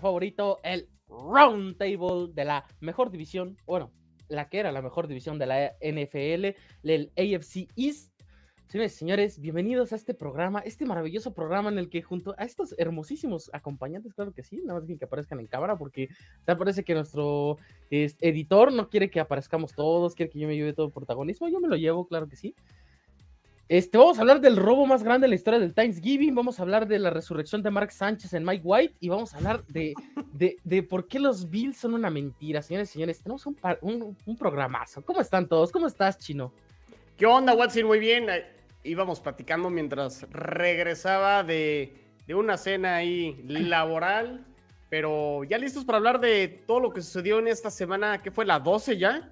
Favorito, el Round Table de la mejor división, bueno, la que era la mejor división de la NFL, el AFC East. Señores señores, bienvenidos a este programa, este maravilloso programa en el que junto a estos hermosísimos acompañantes, claro que sí, nada más que aparezcan en cámara, porque te parece que nuestro este, editor no quiere que aparezcamos todos, quiere que yo me lleve todo el protagonismo, yo me lo llevo, claro que sí. Este, vamos a hablar del robo más grande en la historia del Thanksgiving, vamos a hablar de la resurrección de Mark Sánchez en Mike White y vamos a hablar de, de, de por qué los Bills son una mentira, señores y señores. Tenemos un, un, un, programazo. ¿Cómo están todos? ¿Cómo estás, Chino? ¿Qué onda, Watson? Muy bien. Íbamos platicando mientras regresaba de, de una cena ahí laboral, pero ya listos para hablar de todo lo que sucedió en esta semana, ¿qué fue? ¿La 12 ya?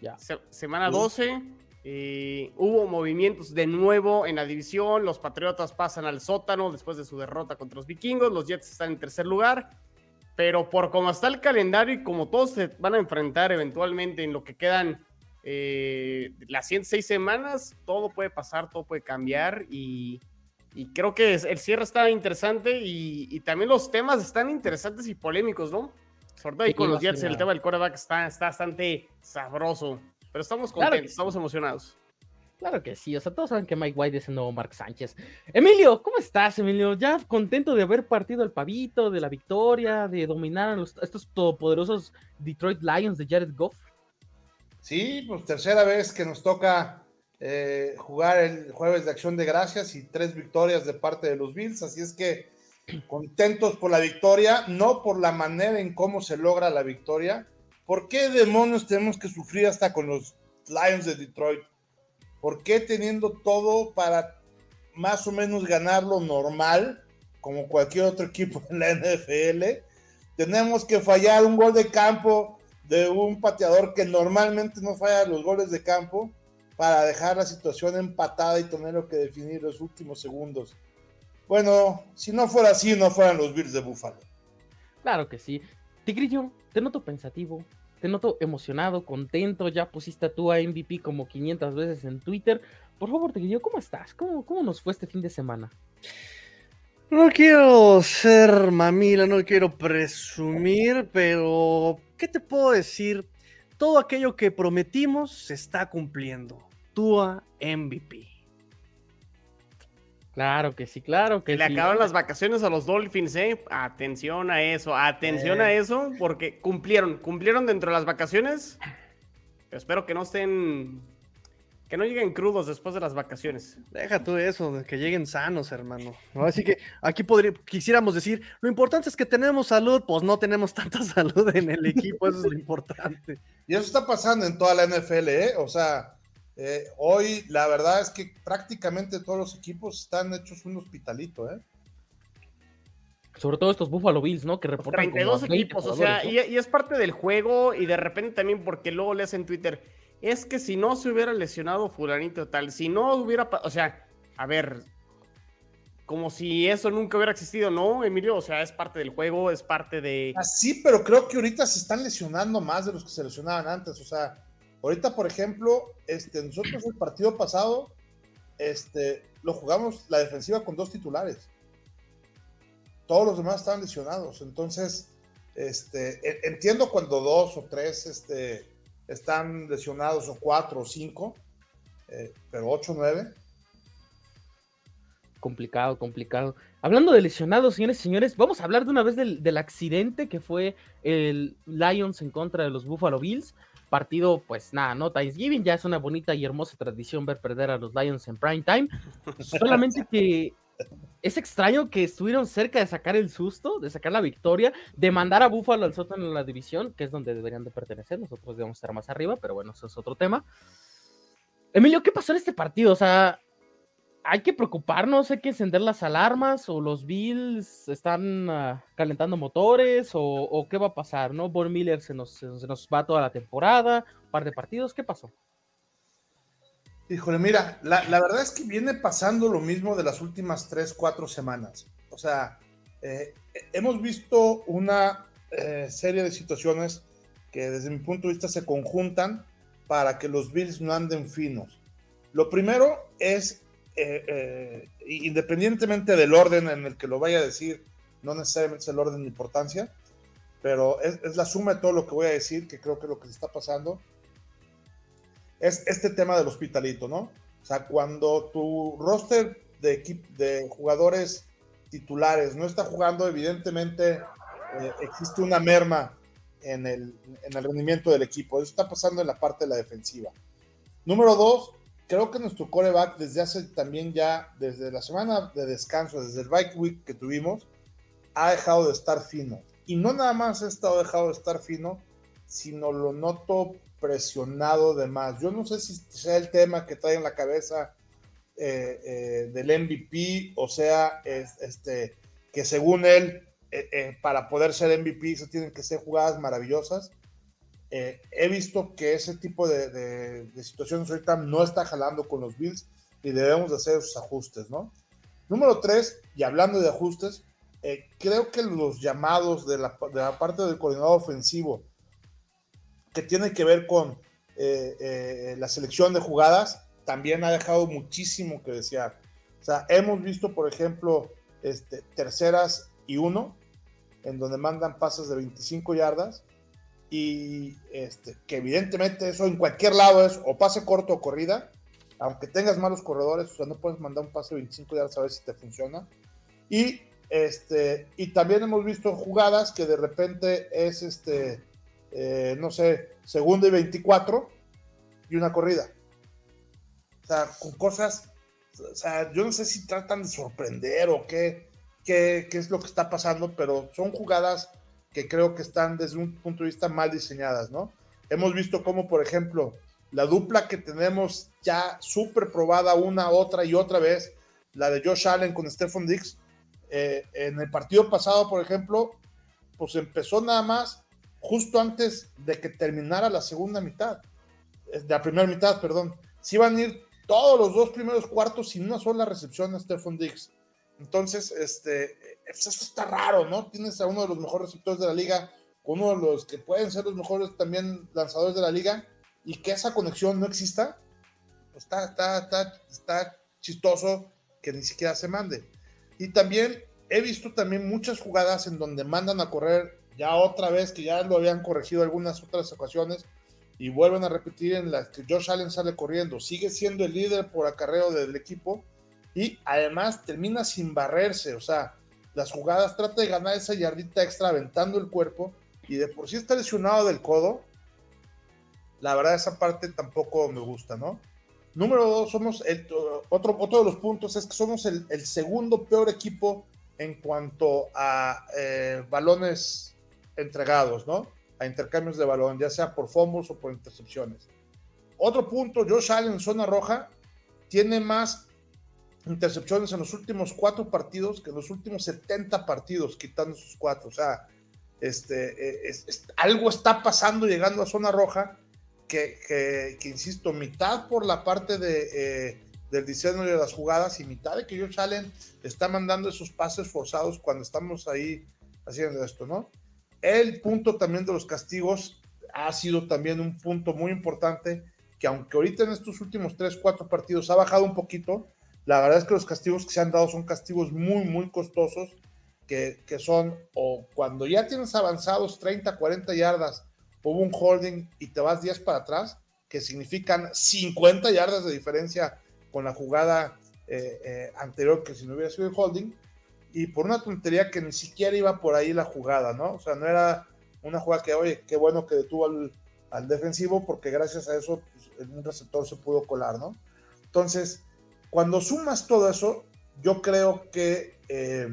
Ya. Se, semana 12. Eh, hubo movimientos de nuevo en la división. Los Patriotas pasan al sótano después de su derrota contra los vikingos. Los Jets están en tercer lugar. Pero por cómo está el calendario y como todos se van a enfrentar eventualmente en lo que quedan eh, las 106 semanas, todo puede pasar, todo puede cambiar. Y, y creo que el cierre está interesante y, y, también los temas están interesantes y polémicos, ¿no? Sobre todo ahí con los Jets, el tema del quarterback está, está bastante sabroso. Pero estamos contentos, claro estamos emocionados. Claro que sí, o sea, todos saben que Mike White es el nuevo Mark Sánchez. Emilio, ¿cómo estás, Emilio? ¿Ya contento de haber partido el pavito, de la victoria, de dominar a, los, a estos todopoderosos Detroit Lions de Jared Goff? Sí, pues tercera vez que nos toca eh, jugar el jueves de acción de gracias y tres victorias de parte de los Bills, así es que contentos por la victoria, no por la manera en cómo se logra la victoria, ¿Por qué demonios tenemos que sufrir hasta con los Lions de Detroit? ¿Por qué teniendo todo para más o menos ganar lo normal, como cualquier otro equipo en la NFL, tenemos que fallar un gol de campo de un pateador que normalmente no falla los goles de campo para dejar la situación empatada y tener que definir los últimos segundos? Bueno, si no fuera así, no fueran los Bills de Buffalo. Claro que sí. Tigrillo, te noto pensativo, te noto emocionado, contento, ya pusiste a MVP como 500 veces en Twitter. Por favor, Tigrillo, ¿cómo estás? ¿Cómo, ¿Cómo nos fue este fin de semana? No quiero ser mamila, no quiero presumir, pero ¿qué te puedo decir? Todo aquello que prometimos se está cumpliendo. Tua MVP. Claro que sí, claro que Le sí. acaban las vacaciones a los Dolphins, ¿eh? Atención a eso, atención eh. a eso, porque cumplieron, cumplieron dentro de las vacaciones. Pero espero que no estén, que no lleguen crudos después de las vacaciones. Deja tú eso, que lleguen sanos, hermano. Así que aquí podría, quisiéramos decir, lo importante es que tenemos salud, pues no tenemos tanta salud en el equipo, eso es lo importante. Y eso está pasando en toda la NFL, ¿eh? O sea, eh, hoy la verdad es que prácticamente todos los equipos están hechos un hospitalito, ¿eh? Sobre todo estos Buffalo Bills, ¿no? Que reportan 32 equipos, o sea, ¿no? y, y, es parte del juego y de repente también porque luego lees en Twitter, es que si no se hubiera lesionado fulanito tal, si no hubiera, o sea, a ver, como si eso nunca hubiera existido, ¿no, Emilio? O sea, es parte del juego, es parte de... Ah, sí, pero creo que ahorita se están lesionando más de los que se lesionaban antes, o sea, Ahorita, por ejemplo, este, nosotros el partido pasado este, lo jugamos la defensiva con dos titulares. Todos los demás estaban lesionados. Entonces, este, entiendo cuando dos o tres este, están lesionados, o cuatro o cinco, eh, pero ocho o nueve. Complicado, complicado. Hablando de lesionados, señores y señores, vamos a hablar de una vez del, del accidente que fue el Lions en contra de los Buffalo Bills partido, pues nada, ¿no? Thanksgiving ya es una bonita y hermosa tradición ver perder a los Lions en prime time. Solamente que es extraño que estuvieron cerca de sacar el susto, de sacar la victoria, de mandar a Buffalo al sótano en la división, que es donde deberían de pertenecer. Nosotros debemos estar más arriba, pero bueno, eso es otro tema. Emilio, ¿qué pasó en este partido? O sea, hay que preocuparnos, hay que encender las alarmas o los Bills están uh, calentando motores o, qué va a pasar, ¿no? Von Miller se nos, va toda la temporada, un par de partidos, ¿qué pasó? Híjole, mira, la, la, verdad es que viene pasando lo mismo de las últimas tres, cuatro semanas. O sea, eh, hemos visto una eh, serie de situaciones que desde mi punto de vista se conjuntan para que los Bills no anden finos. Lo primero es eh, eh, independientemente del orden en el que lo vaya a decir no necesariamente es el orden de importancia, pero es, es, la suma de todo lo que voy a decir, que creo que lo que se está pasando, es este tema del hospitalito, ¿no? O sea, cuando tu roster de, de jugadores titulares no está jugando, evidentemente eh, existe una merma en el, en el rendimiento del equipo. Eso está pasando en la parte de la defensiva. Número dos, creo que nuestro coreback desde hace también ya, desde la semana de descanso, desde el bike week que tuvimos, ha dejado de estar fino. Y no nada más ha estado dejado de estar fino, sino lo noto presionado de más. Yo no sé si sea el tema que trae en la cabeza eh, eh, del MVP, o sea, este, que según él, eh, para poder ser MVP se tienen que ser jugadas maravillosas. He visto que ese tipo de, de, situaciones ahorita no está jalando con los Bills y debemos de hacer esos ajustes, ¿no? Número tres, y hablando de ajustes, creo que los llamados de la, de la, parte del coordinador ofensivo, que tiene que ver con la selección de jugadas, también ha dejado muchísimo que desear. O sea, hemos visto, por ejemplo, este, terceras y uno, en donde mandan pases de 25 yardas, y este, que evidentemente eso en cualquier lado es o pase corto o corrida, aunque tengas malos corredores, o sea, no puedes mandar un pase de 25 yardas a ver si te funciona. Y, este, y también hemos visto jugadas que de repente es, este, eh, no sé, segundo y 24 y una corrida. O sea, con cosas, o sea, yo no sé si tratan de sorprender o qué, qué, qué es lo que está pasando, pero son jugadas que creo que están desde un punto de vista mal diseñadas, ¿no? Hemos visto cómo, por ejemplo, la dupla que tenemos ya súper probada una, otra y otra vez, la de Josh Allen con Stephen Dix, eh, en el partido pasado, por ejemplo, pues empezó nada más justo antes de que terminara la segunda mitad, de la primera mitad, perdón. Si iban a ir todos los dos primeros cuartos sin una sola recepción a Stephon Diggs. Entonces, este, pues eso está raro, ¿no? Tienes a uno de los mejores receptores de la liga, con uno de los que pueden ser los mejores también lanzadores de la liga, y que esa conexión no exista, pues está, está, está, está chistoso que ni siquiera se mande. Y también he visto también muchas jugadas en donde mandan a correr ya otra vez, que ya lo habían corregido algunas otras ocasiones, y vuelven a repetir en las que Josh Allen sale corriendo, sigue siendo el líder por acarreo del equipo y además termina sin barrerse, o sea, las jugadas trata de ganar esa yardita extra aventando el cuerpo y de por sí está lesionado del codo. La verdad esa parte tampoco me gusta, ¿no? Número dos, somos el, otro, otro de los puntos es que somos el, segundo peor equipo en cuanto a eh, balones entregados, ¿no? a intercambios de balón, ya sea por fumbles o por intercepciones. Otro punto, Josh Allen en zona roja tiene más intercepciones en los últimos cuatro partidos que en los últimos 70 partidos, quitando sus cuatro. O sea, este, eh, algo está pasando llegando a zona roja que, que, insisto, mitad por la parte de, eh, del diseño de las jugadas y mitad de que Josh Allen está mandando esos pases forzados cuando estamos ahí haciendo esto, ¿no? El punto también de los castigos ha sido también un punto muy importante, que aunque ahorita en estos últimos 3, 4 partidos ha bajado un poquito, la verdad es que los castigos que se han dado son castigos muy, muy costosos, que, que son o cuando ya tienes avanzados 30, 40 yardas, hubo un holding y te vas 10 para atrás, que significan 50 yardas de diferencia con la jugada eh, eh, anterior que si no hubiera sido el holding, y por una tontería que ni siquiera iba por ahí la jugada, ¿no? O sea, no era una jugada que, oye, qué bueno que detuvo al, defensivo porque gracias a eso pues, un receptor se pudo colar, ¿no? Entonces, cuando sumas todo eso, yo creo que eh,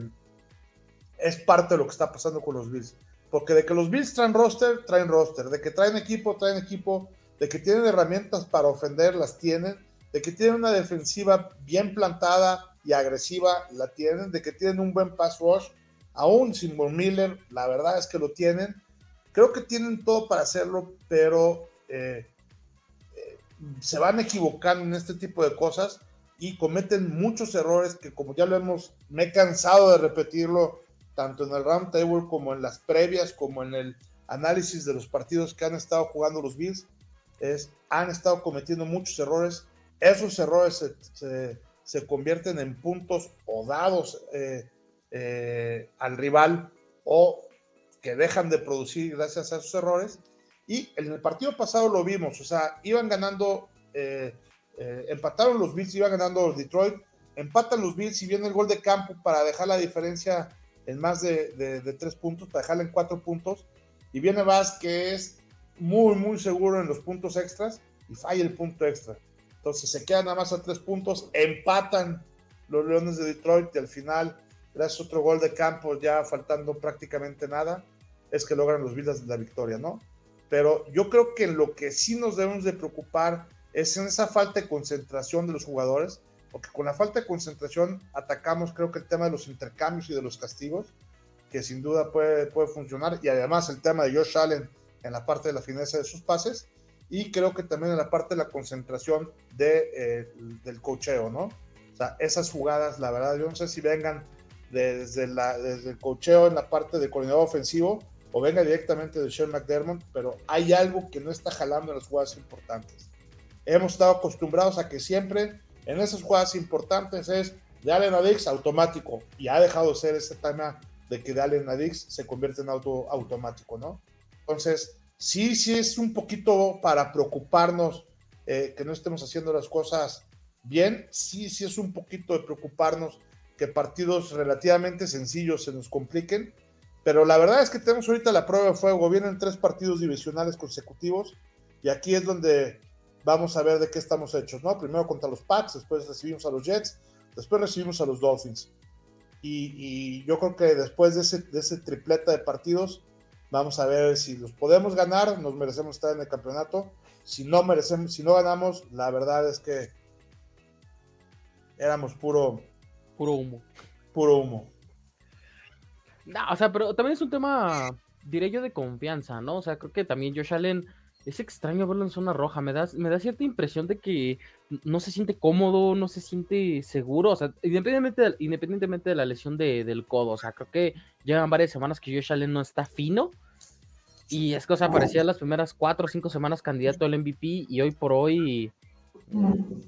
es parte de lo que está pasando con los Bills. Porque de que los Bills traen roster, traen roster. De que traen equipo, traen equipo. De que tienen herramientas para ofender, las tienen. De que tienen una defensiva bien plantada, y agresiva la tienen, de que tienen un buen pass rush, aún sin Von Miller, la verdad es que lo tienen. Creo que tienen todo para hacerlo, pero eh, eh, se van equivocando en este tipo de cosas y cometen muchos errores que como ya lo hemos, me he cansado de repetirlo, tanto en el round table como en las previas, como en el análisis de los partidos que han estado jugando los Bills, es, han estado cometiendo muchos errores. Esos errores se, se se convierten en puntos o dados eh, eh, al rival o que dejan de producir gracias a esos errores. Y en el partido pasado lo vimos, o sea, iban ganando, eh, eh, empataron los Bills, iban ganando los Detroit, empatan los Bills y viene el gol de campo para dejar la diferencia en más de, de, tres puntos, para dejarla en cuatro puntos. Y viene Vaz, que es muy, muy seguro en los puntos extras y falla el punto extra. Entonces se quedan nada más a tres puntos, empatan los Leones de Detroit y al final, gracias a otro gol de campo, ya faltando prácticamente nada, es que logran los Bills la victoria, ¿no? Pero yo creo que en lo que sí nos debemos de preocupar es en esa falta de concentración de los jugadores, porque con la falta de concentración atacamos creo que el tema de los intercambios y de los castigos, que sin duda puede, puede funcionar, y además el tema de Josh Allen en la parte de la fineza de sus pases, y creo que también en la parte de la concentración de, eh, del cocheo, ¿no? O sea, esas jugadas, la verdad, yo no sé si vengan desde, la, desde el cocheo en la parte de coordinador ofensivo o venga directamente de Sean McDermott, pero hay algo que no está jalando en las jugadas importantes. Hemos estado acostumbrados a que siempre en esas jugadas importantes es de Allen a automático. Y ha dejado de ser ese tema de que de Allen a se convierte en auto automático, ¿no? Entonces, sí, sí es un poquito para preocuparnos eh, que no estemos haciendo las cosas bien, sí, sí es un poquito de preocuparnos que partidos relativamente sencillos se nos compliquen, pero la verdad es que tenemos ahorita la prueba de fuego, vienen tres partidos divisionales consecutivos y aquí es donde vamos a ver de qué estamos hechos, ¿no? Primero contra los Pats, después recibimos a los Jets, después recibimos a los Dolphins. Y, yo creo que después de ese, de ese tripleta de partidos, vamos a ver si los podemos ganar, nos merecemos estar en el campeonato. Si no merecemos, si no ganamos, la verdad es que éramos puro, puro humo. Puro humo. No, o sea, pero también es un tema, diré yo, de confianza, ¿no? O sea, creo que también Josh Allen es extraño verlo en zona roja. Me da, me da cierta impresión de que no se siente cómodo, no se siente seguro. O sea, independientemente de, independientemente de la lesión del codo. O sea, creo que llevan varias semanas que Josh Allen no está fino. Y es que, o sea, parecía las primeras cuatro o cinco semanas candidato al MVP. Y hoy por hoy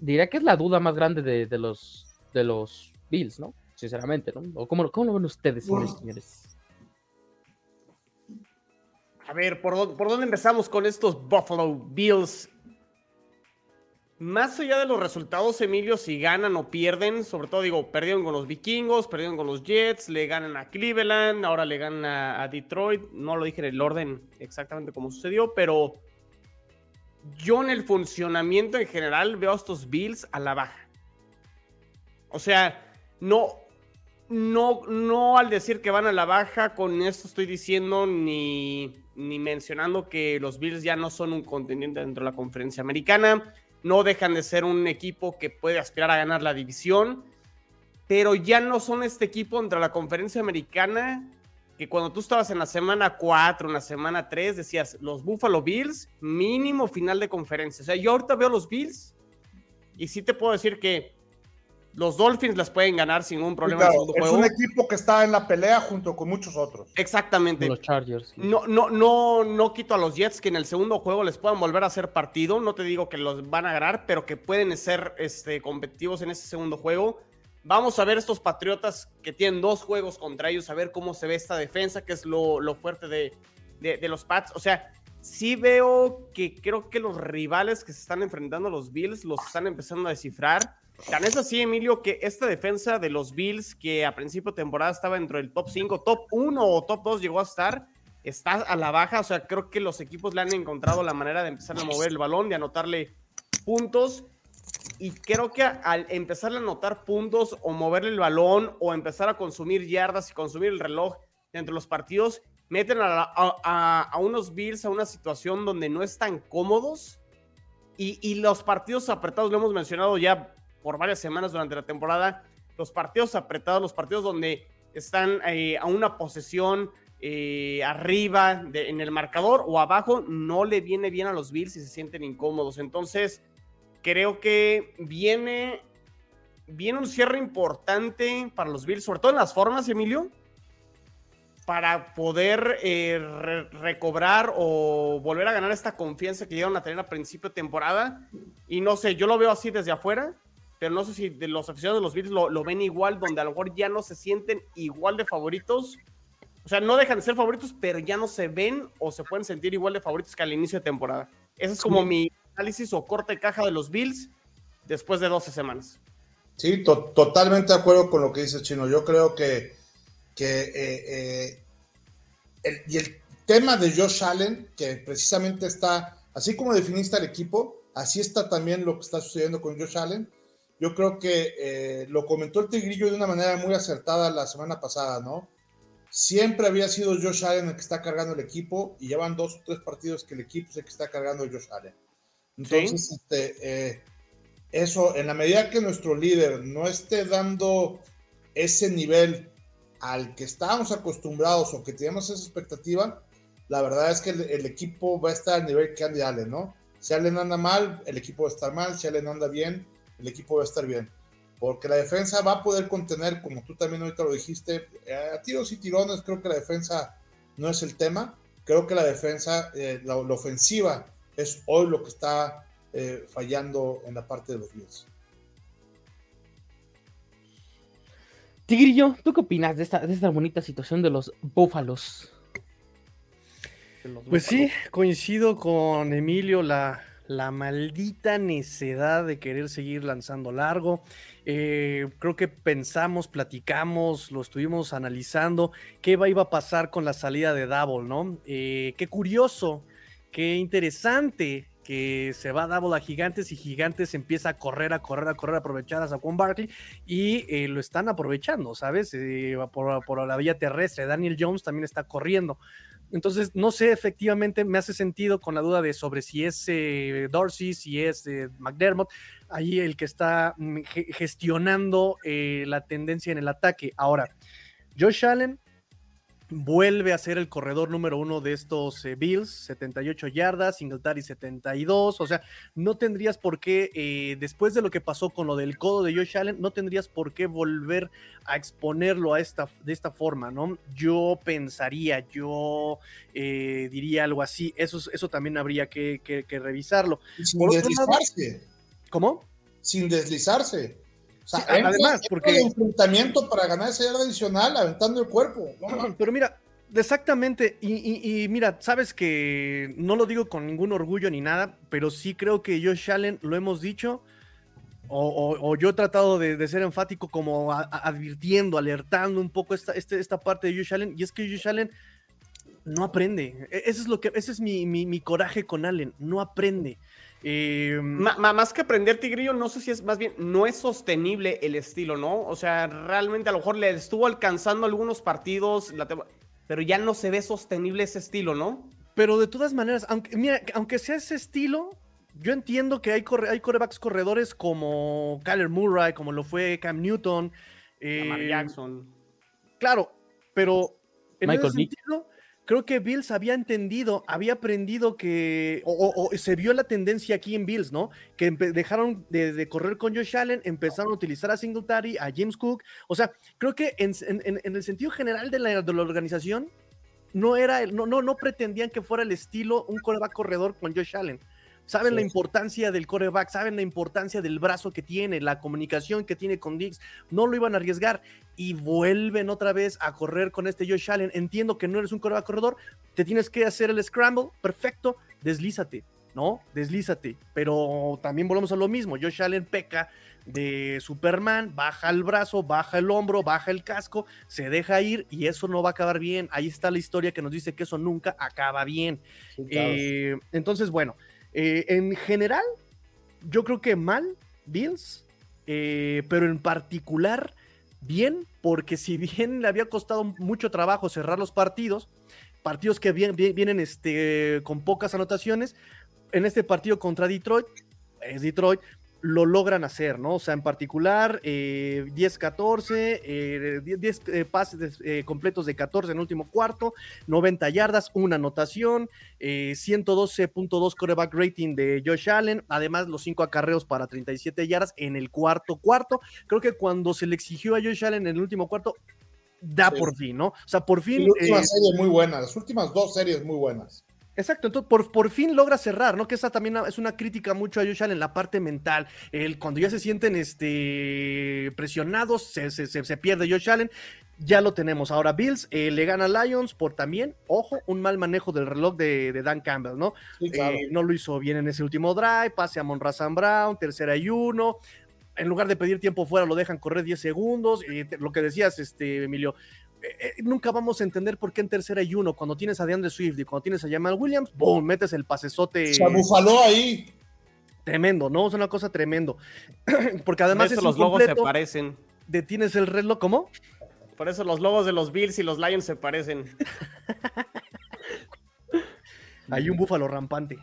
diría que es la duda más grande de, los, de los Bills, ¿no? Sinceramente, ¿no? ¿O cómo, cómo lo ven ustedes, señores? A ver, ¿por, ¿por dónde empezamos con estos Buffalo Bills? Más allá de los resultados, Emilio, si ganan o pierden, sobre todo digo, perdieron con los vikingos, perdieron con los Jets, le ganan a Cleveland, ahora le ganan a, Detroit, no lo dije en el orden exactamente como sucedió, pero yo en el funcionamiento en general veo a estos Bills a la baja. O sea, no, no, no al decir que van a la baja, con esto estoy diciendo ni ni mencionando que los Bills ya no son un contendiente dentro de la conferencia americana, no dejan de ser un equipo que puede aspirar a ganar la división, pero ya no son este equipo dentro de la conferencia americana que cuando tú estabas en la semana 4, en la semana 3, decías, los Buffalo Bills, mínimo final de conferencia. O sea, yo ahorita veo los Bills y sí te puedo decir que los Dolphins las pueden ganar sin ningún problema. es un equipo que está en la pelea junto con muchos otros. Exactamente. Los Chargers. No, no, no, no quito a los Jets que en el segundo juego les puedan volver a hacer partido. No te digo que los van a ganar, pero que pueden ser este, competitivos en ese segundo juego. Vamos a ver estos Patriotas que tienen dos juegos contra ellos, a ver cómo se ve esta defensa, que es lo, fuerte de, de los Pats. O sea, sí veo que creo que los rivales que se están enfrentando a los Bills los están empezando a descifrar Tan es así, Emilio, que esta defensa de los Bills, que a principio de temporada estaba dentro del top 5, top 1 o top 2 llegó a estar, está a la baja. O sea, creo que los equipos le han encontrado la manera de empezar a mover el balón, de anotarle puntos. Y creo que al empezar a anotar puntos o moverle el balón o empezar a consumir yardas y consumir el reloj dentro de los partidos, meten a, unos Bills a una situación donde no están cómodos. Y, los partidos apretados, lo hemos mencionado ya por varias semanas durante la temporada, los partidos apretados, los partidos donde están eh, a una posesión eh, arriba en el marcador o abajo, no le viene bien a los Bills y se sienten incómodos. Entonces, creo que viene, viene un cierre importante para los Bills, sobre todo en las formas, Emilio, para poder eh, recobrar o volver a ganar esta confianza que llegaron a tener a principio de temporada. Y no sé, yo lo veo así desde afuera pero no sé si de los aficionados de los Bills lo, lo ven igual, donde a lo mejor ya no se sienten igual de favoritos. O sea, no dejan de ser favoritos, pero ya no se ven o se pueden sentir igual de favoritos que al inicio de temporada. Ese es como mi análisis o corte de caja de los Bills después de 12 semanas. Sí, to- totalmente de acuerdo con lo que dice Chino. Yo creo que, que eh, eh, el, y el tema de Josh Allen, que precisamente está, así como definiste al equipo, así está también lo que está sucediendo con Josh Allen. Yo creo que eh, lo comentó el Tigrillo de una manera muy acertada la semana pasada, ¿no? Siempre había sido Josh Allen el que está cargando el equipo y llevan dos o tres partidos que el equipo es el que está cargando Josh Allen. Entonces, este, eh, eso, en la medida que nuestro líder no esté dando ese nivel al que estábamos acostumbrados o que teníamos esa expectativa, la verdad es que el, equipo va a estar al nivel que Andy Allen, ¿no? Si Allen anda mal, el equipo va a estar mal, si Allen anda bien, el equipo va a estar bien. Porque la defensa va a poder contener, como tú también ahorita lo dijiste, eh, a tiros y tirones, creo que la defensa no es el tema. Creo que la defensa, eh, la, la ofensiva, es hoy lo que está eh, fallando en la parte de los Bills. Tigrillo, ¿tú qué opinas de esta, de esta bonita situación de los Búfalos? De los Pues sí, coincido con Emilio, la, la maldita necedad de querer seguir lanzando largo. Eh, creo que pensamos, platicamos, lo estuvimos analizando, qué va, iba a pasar con la salida de Double, ¿no? Eh, qué curioso, qué interesante que se va Double a Gigantes y Gigantes empieza a correr, a correr, a correr, a aprovechar a Saquon Barkley y eh, lo están aprovechando, ¿sabes? Eh, por, por la vía terrestre. Daniel Jones también está corriendo. Entonces, no sé, efectivamente me hace sentido con la duda de sobre si es eh, Dorsey, si es eh, McDermott, ahí el que está mm, ge- gestionando la tendencia en el ataque. Ahora, Josh Allen vuelve a ser el corredor número uno de estos eh, Bills, 78 yardas, Singletary 72, o sea, no tendrías por qué, eh, después de lo que pasó con lo del codo de Josh Allen, no tendrías por qué volver a exponerlo a esta, de esta forma, ¿no? Yo pensaría, yo eh, diría algo así, eso, es- eso también habría que, que- que revisarlo. Sin Por otro lado- deslizarse, ¿Cómo? sin deslizarse. O sea, Sí, además, porque- el enfrentamiento para ganar esa yarda adicional aventando el cuerpo. ¿no? Pero mira, exactamente, y, y- y mira, sabes que no lo digo con ningún orgullo ni nada, pero sí creo que Josh Allen, lo hemos dicho, o, o- o yo he tratado de, de ser enfático como a- a- advirtiendo, alertando un poco esta, este- esta parte de Josh Allen, y es que Josh Allen no aprende. E- Ese es, lo que, ese es mi, mi- mi coraje con Allen, no aprende. Eh, ma- más que aprender Tigrillo, no sé si es más bien, no es sostenible el estilo, ¿no? O sea, realmente a lo mejor le estuvo alcanzando algunos partidos, la pero ya no se ve sostenible ese estilo, ¿no? Pero de todas maneras, aunque, mira, aunque sea ese estilo, yo entiendo que hay, corre- hay corebacks corredores como Kyler Murray, como lo fue Cam Newton. Eh, Jackson. Claro, pero en Michael ese Vick. sentido, creo que Bills había entendido, había aprendido que, o, o- o se vio la tendencia aquí en Bills, ¿no? Que dejaron de, de correr con Josh Allen, empezaron a utilizar a Singletary, a James Cook. O sea, creo que en, en- en- en el sentido general de la, de la organización, no era, el- no, no, no pretendían que fuera el estilo un coreback corredor con Josh Allen. Saben Sí. la importancia del coreback, saben la importancia del brazo que tiene, la comunicación que tiene con Diggs. No lo iban a arriesgar y vuelven otra vez a correr con este Josh Allen. Entiendo que no eres un coreback corredor, te tienes que hacer el scramble, perfecto, deslízate, ¿no? Deslízate. Pero también volvemos a lo mismo. Josh Allen peca de Superman, baja el brazo, baja el hombro, baja el casco, se deja ir y eso no va a acabar bien. Ahí está la historia que nos dice que eso nunca acaba bien. Sí, claro. Eh, entonces, bueno, eh, en general, yo creo que mal, Bills, eh, pero en particular, bien, porque si bien le había costado mucho trabajo cerrar los partidos, partidos que bien- vienen este, con pocas anotaciones, en este partido contra Detroit, es Detroit, lo logran hacer, ¿no? O sea, en particular, eh, 10-14, eh, 10, 10, eh, pases eh, completos de 14 en el último cuarto, 90 yardas, una anotación, eh, 112.2 coreback rating de Josh Allen, además los 5 acarreos para 37 yardas en el cuarto cuarto. Creo que cuando se le exigió a Josh Allen en el último cuarto, da Sí. por fin, ¿no? O sea, por fin... la última eh, serie muy buena, las últimas dos series muy buenas. Exacto, entonces por, por fin logra cerrar, ¿no? Que esa también es una crítica mucho a Josh Allen, la parte mental. El, cuando ya se sienten este, presionados, se, se, se pierde Josh Allen. Ya lo tenemos. Ahora Bills eh, le gana a Lions por también, ojo, un mal manejo del reloj de, de Dan Campbell, ¿no? Sí, claro. Eh, no lo hizo bien en ese último drive, pase a Monra Brown, tercera y uno. En lugar de pedir tiempo fuera, lo dejan correr 10 segundos. Te- lo que decías, este, Emilio, eh, eh, nunca vamos a entender por qué en tercera y uno, cuando tienes a DeAndre Swift y cuando tienes a Jamal Williams, boom, metes el pasesote Se abufaló ahí. tremendo, ¿no? Es una cosa tremendo. Porque además Por eso es los logos se parecen. detienes el reloj, ¿cómo? Por eso los logos de los Bills y los Lions se parecen. Hay un búfalo rampante.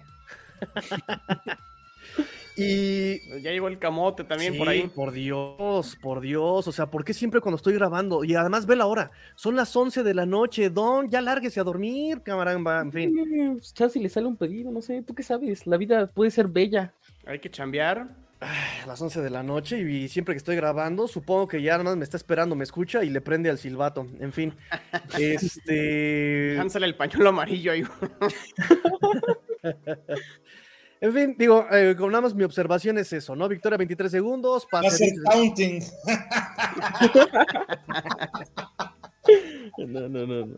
y Ya llegó el camote también por ahí. Por Dios, por Dios. O sea, ¿por qué siempre cuando estoy grabando? Y además ve la hora. Son las 11 de la noche. Don, ya lárguese a dormir, camaramba. En fin. Mm, pues, chance y le sale un pedido, no sé, ¿tú qué sabes? La vida puede ser bella. Hay que chambear. A las 11 de la noche y siempre que estoy grabando, supongo que ya nada más me está esperando, me escucha y le prende al silbato. En fin. Este. Lánsale el pañuelo amarillo ahí. En fin, digo, eh, con nada más mi observación es eso, ¿no? Victoria 23 segundos, Va a pase. ser counting. No, no, no, no. no.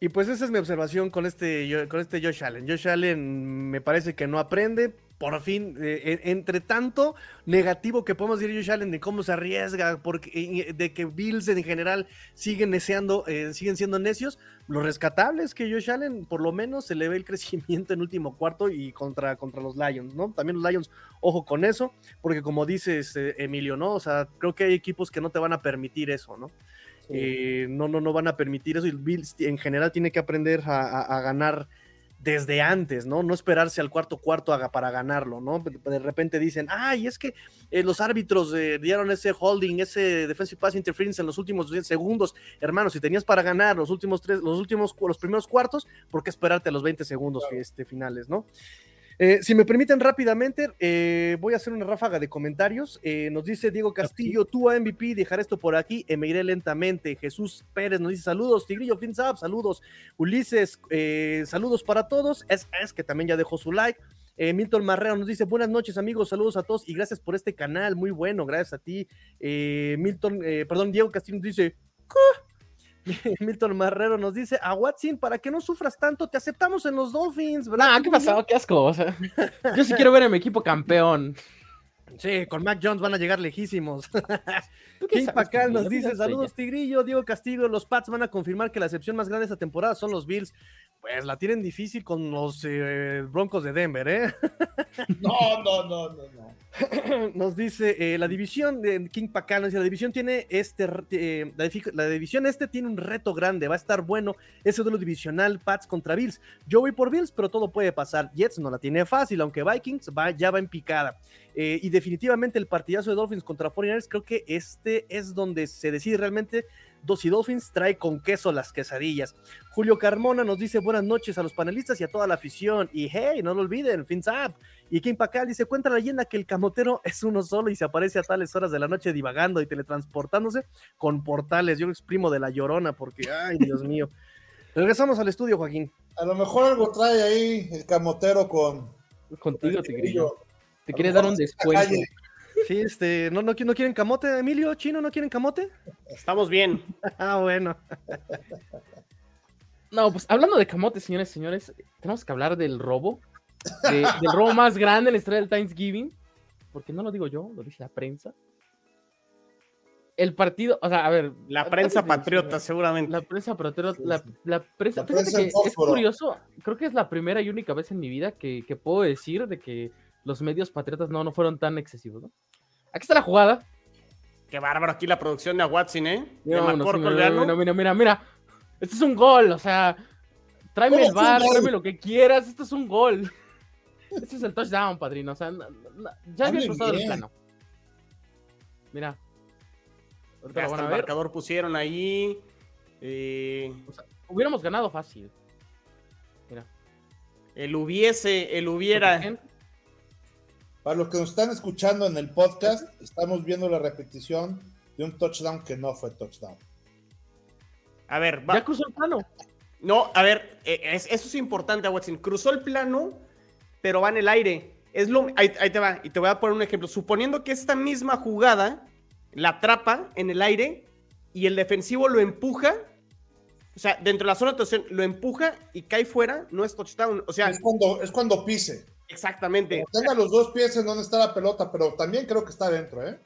Y pues esa es mi observación con este, con este Josh Allen. Josh Allen me parece que no aprende. Por fin, eh, en- entre tanto negativo que podemos decir Josh Allen de cómo se arriesga, porque, eh, de que Bills en general siguen neceando, eh, siguen siendo necios, lo rescatable es que Josh Allen por lo menos se le ve el crecimiento en último cuarto y contra, contra los Lions, ¿no? También los Lions, ojo con eso, porque como dices, eh, Emilio, ¿no? O sea, creo que hay equipos que no te van a permitir eso, ¿no? Eh, no, no, no van a permitir eso y Bills en general tiene que aprender a, a- a ganar desde antes, ¿no? No esperarse al cuarto cuarto haga- para ganarlo, ¿no? De repente dicen, ay, es que eh, los árbitros eh, dieron ese holding, ese defensive pass interference en los últimos 10 segundos. Hermano, si tenías para ganar los últimos tres, los últimos, los primeros cuartos, ¿por qué esperarte a los 20 segundos este, finales, ¿no? Eh, si me permiten rápidamente, eh, voy a hacer una ráfaga de comentarios. Eh, nos dice Diego Castillo, tú a MVP, dejar esto por aquí, eh, me iré lentamente. Jesús Pérez nos dice saludos, Tigrillo, fins up, saludos. Ulises, saludos para todos. Es, es que también ya dejó su like. Eh, Milton Marrero nos dice buenas noches amigos, saludos a todos y gracias por este canal, muy bueno, gracias a ti. Eh, Milton, eh, perdón, Diego Castillo nos dice. Milton Marrero nos dice, a Watson, para que no sufras tanto, te aceptamos en los Dolphins, ¿verdad? Nah, ¿qué pasó? Qué asco. O sea, yo sí quiero ver a mi equipo campeón. Sí, con Mac Jones van a llegar lejísimos. ¿Tú qué King sabes, Pacal nos dice, saludos Tigrillo, Diego Castillo, los Pats van a confirmar que la excepción más grande esta temporada son los Bills. Pues la tienen difícil con los eh, Broncos de Denver, ¿eh? No, no, no, no, no. nos dice eh, la división de King dice, la división tiene este, eh, la, división este tiene un reto grande, va a estar bueno ese duelo divisional Pats contra Bills. Yo voy por Bills, pero todo puede pasar. Jets no la tiene fácil, aunque Vikings va, ya va en picada. Eh, y definitivamente el partidazo de Dolphins contra 49ers, creo que este es donde se decide realmente Dos y Dolphins trae con queso las quesadillas. Julio Carmona nos dice buenas noches a los panelistas y a toda la afición. Y hey, no lo olviden, fins up. Y Kim Pacal dice: Cuenta la leyenda que el camotero es uno solo y se aparece a tales horas de la noche divagando y teletransportándose con portales. Yo exprimo de la llorona porque, ay, Dios mío. Regresamos al estudio, Joaquín. A lo mejor algo trae ahí el camotero con. Contigo, Tigrillo. Te lo quiere dar un descuento. calle. Sí, este, ¿no, no, no quieren camote, Emilio? ¿Chino no quieren camote? Estamos bien. Ah, bueno. No, pues hablando de camote, señores y señores, tenemos que hablar del robo. de- del robo más grande en la historia del Thanksgiving. Porque no lo digo yo, lo dice la prensa. El partido, o sea, a ver. La prensa patriota, seguramente. La prensa patriota, la, la prensa, La fíjate prensa que es curioso, creo que es la primera y única vez en mi vida que, que puedo decir de que los medios patriotas no, no fueron tan excesivos, ¿no? Aquí está la jugada. Qué bárbaro aquí la producción de Watson, ¿eh? De Mira, mira, mira, mira, mira, mira. Este es un gol, o sea, tráeme ¿Cómo el bar, tráeme lo que quieras, esto es un gol. Este es el touchdown, padrino, o sea, ya había cruzado el plano. Mira. Ahorita Ya lo van hasta a el marcador pusieron ahí. Eh, Hubiéramos ganado fácil. el hubiese, el hubiera. Para los que nos están escuchando en el podcast, estamos viendo la repetición de un touchdown que no fue touchdown. A ver, va- Ya cruzó el plano. No, a ver, eh, es- eso es importante, Watson. Cruzó el plano, pero va en el aire. Es lo, ahí, ahí te va, y te voy a poner un ejemplo. Suponiendo que esta misma jugada la atrapa en el aire y el defensivo lo empuja, o sea, dentro de la zona de anotación, lo empuja y cae fuera, no es touchdown. O sea, Es cuando, es cuando pise. Exactamente. Tenga los dos pies en donde está la pelota, pero también creo que está dentro, ¿eh?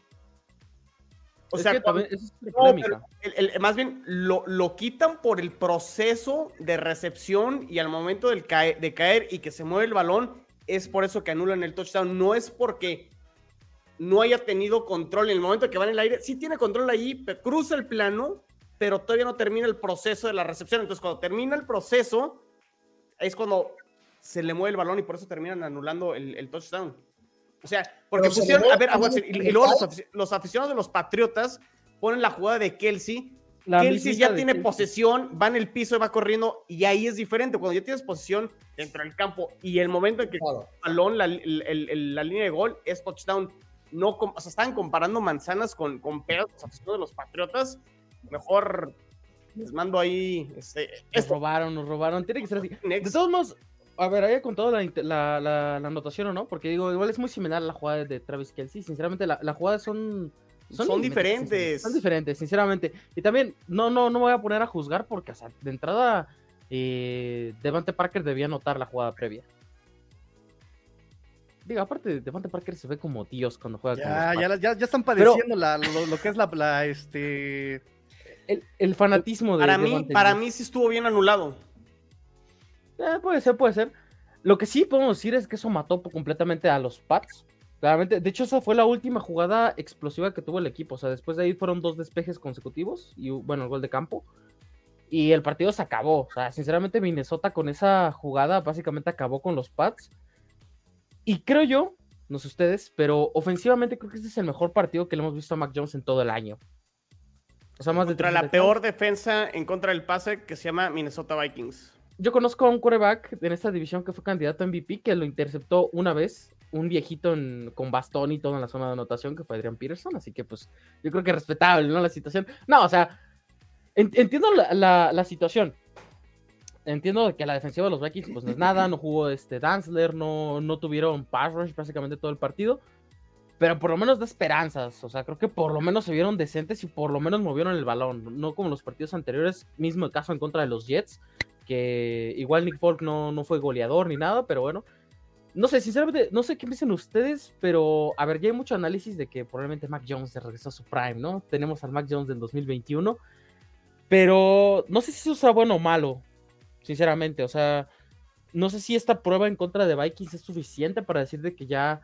O Es sea, que también- es la No, el- el- más bien lo, lo quitan por el proceso de recepción y al momento del cae- de caer y que se mueve el balón, es por eso que anulan el touchdown. No es porque no haya tenido control en el momento que va en el aire. Sí tiene control ahí, pe- cruza el plano, pero todavía no termina el proceso de la recepción. Entonces, cuando termina el proceso, es cuando se le mueve el balón y por eso terminan anulando el, el touchdown. O sea, porque Pero se pusieron, mueve a ver, balón aguante, y, y luego los, los aficionados de los Patriotas ponen la jugada de Kelsey La Kelsey ya de tiene Kelsey. posesión, va en el piso y va corriendo, y ahí es diferente. Cuando ya tienes posesión dentro del campo y el momento en que Claro. el balón, la, el- el- el- la línea de gol es touchdown. No, o sea, estaban comparando manzanas con, con peras, los aficionados de los Patriotas. Mejor les mando ahí. Este, Nos esto. robaron, nos robaron. Tiene que ser así. De Next. todos modos, a ver, haya contado la, la, la, la anotación o no, porque digo, igual es muy similar a la jugada de Travis Kelsey. Sinceramente, la, las jugadas son. Son diferentes. Son diferentes, sinceramente. Y también, no, no, no me voy a poner a juzgar porque, o sea, de entrada, eh, Devante Parker debía anotar la jugada previa. Digo, aparte, Devante Parker se ve como Dios cuando juega con Ya, los ya, ya, ya están padeciendo la- lo, lo que es la, la, este... el, el fanatismo de Para mí, Devante para Dios. mí sí estuvo bien anulado. Eh, puede ser, puede ser. Lo que sí podemos decir es que eso mató completamente a los Pats. Claramente, de hecho, esa fue la última jugada explosiva que tuvo el equipo. O sea, después de ahí fueron dos despejes consecutivos y bueno, el gol de campo. Y el partido se acabó. O sea, sinceramente, Minnesota con esa jugada básicamente acabó con los Pats. Y creo yo, no sé ustedes, pero ofensivamente creo que este es el mejor partido que le hemos visto a Mac Jones en todo el año. O sea, más de Contra 300 la peor defensa en contra del pase que se llama Minnesota Vikings. Yo conozco a un quarterback en esta división que fue candidato a MVP que lo interceptó una vez, un viejito en- con bastón y todo en la zona de anotación que fue Adrian Peterson, así que pues yo creo que respetable, ¿no? La situación. No, o sea, en- entiendo la, la- la situación. Entiendo que la defensiva de los Vikings pues no es nada, no jugó este Danzler, no, no tuvieron pass rush prácticamente todo el partido, pero por lo menos da esperanzas, o sea, creo que por lo menos se vieron decentes y por lo menos movieron el balón, no como los partidos anteriores, mismo caso en contra de los Jets, que igual Nick Folk no, no fue goleador ni nada, pero bueno. No sé, sinceramente, no sé qué piensan ustedes, pero a ver, ya hay mucho análisis de que probablemente Mac Jones se regresó a su prime, ¿no? Tenemos al Mac Jones del 2021, pero no sé si eso sea bueno o malo, sinceramente, o sea, no sé si esta prueba en contra de Vikings es suficiente para decir de que ya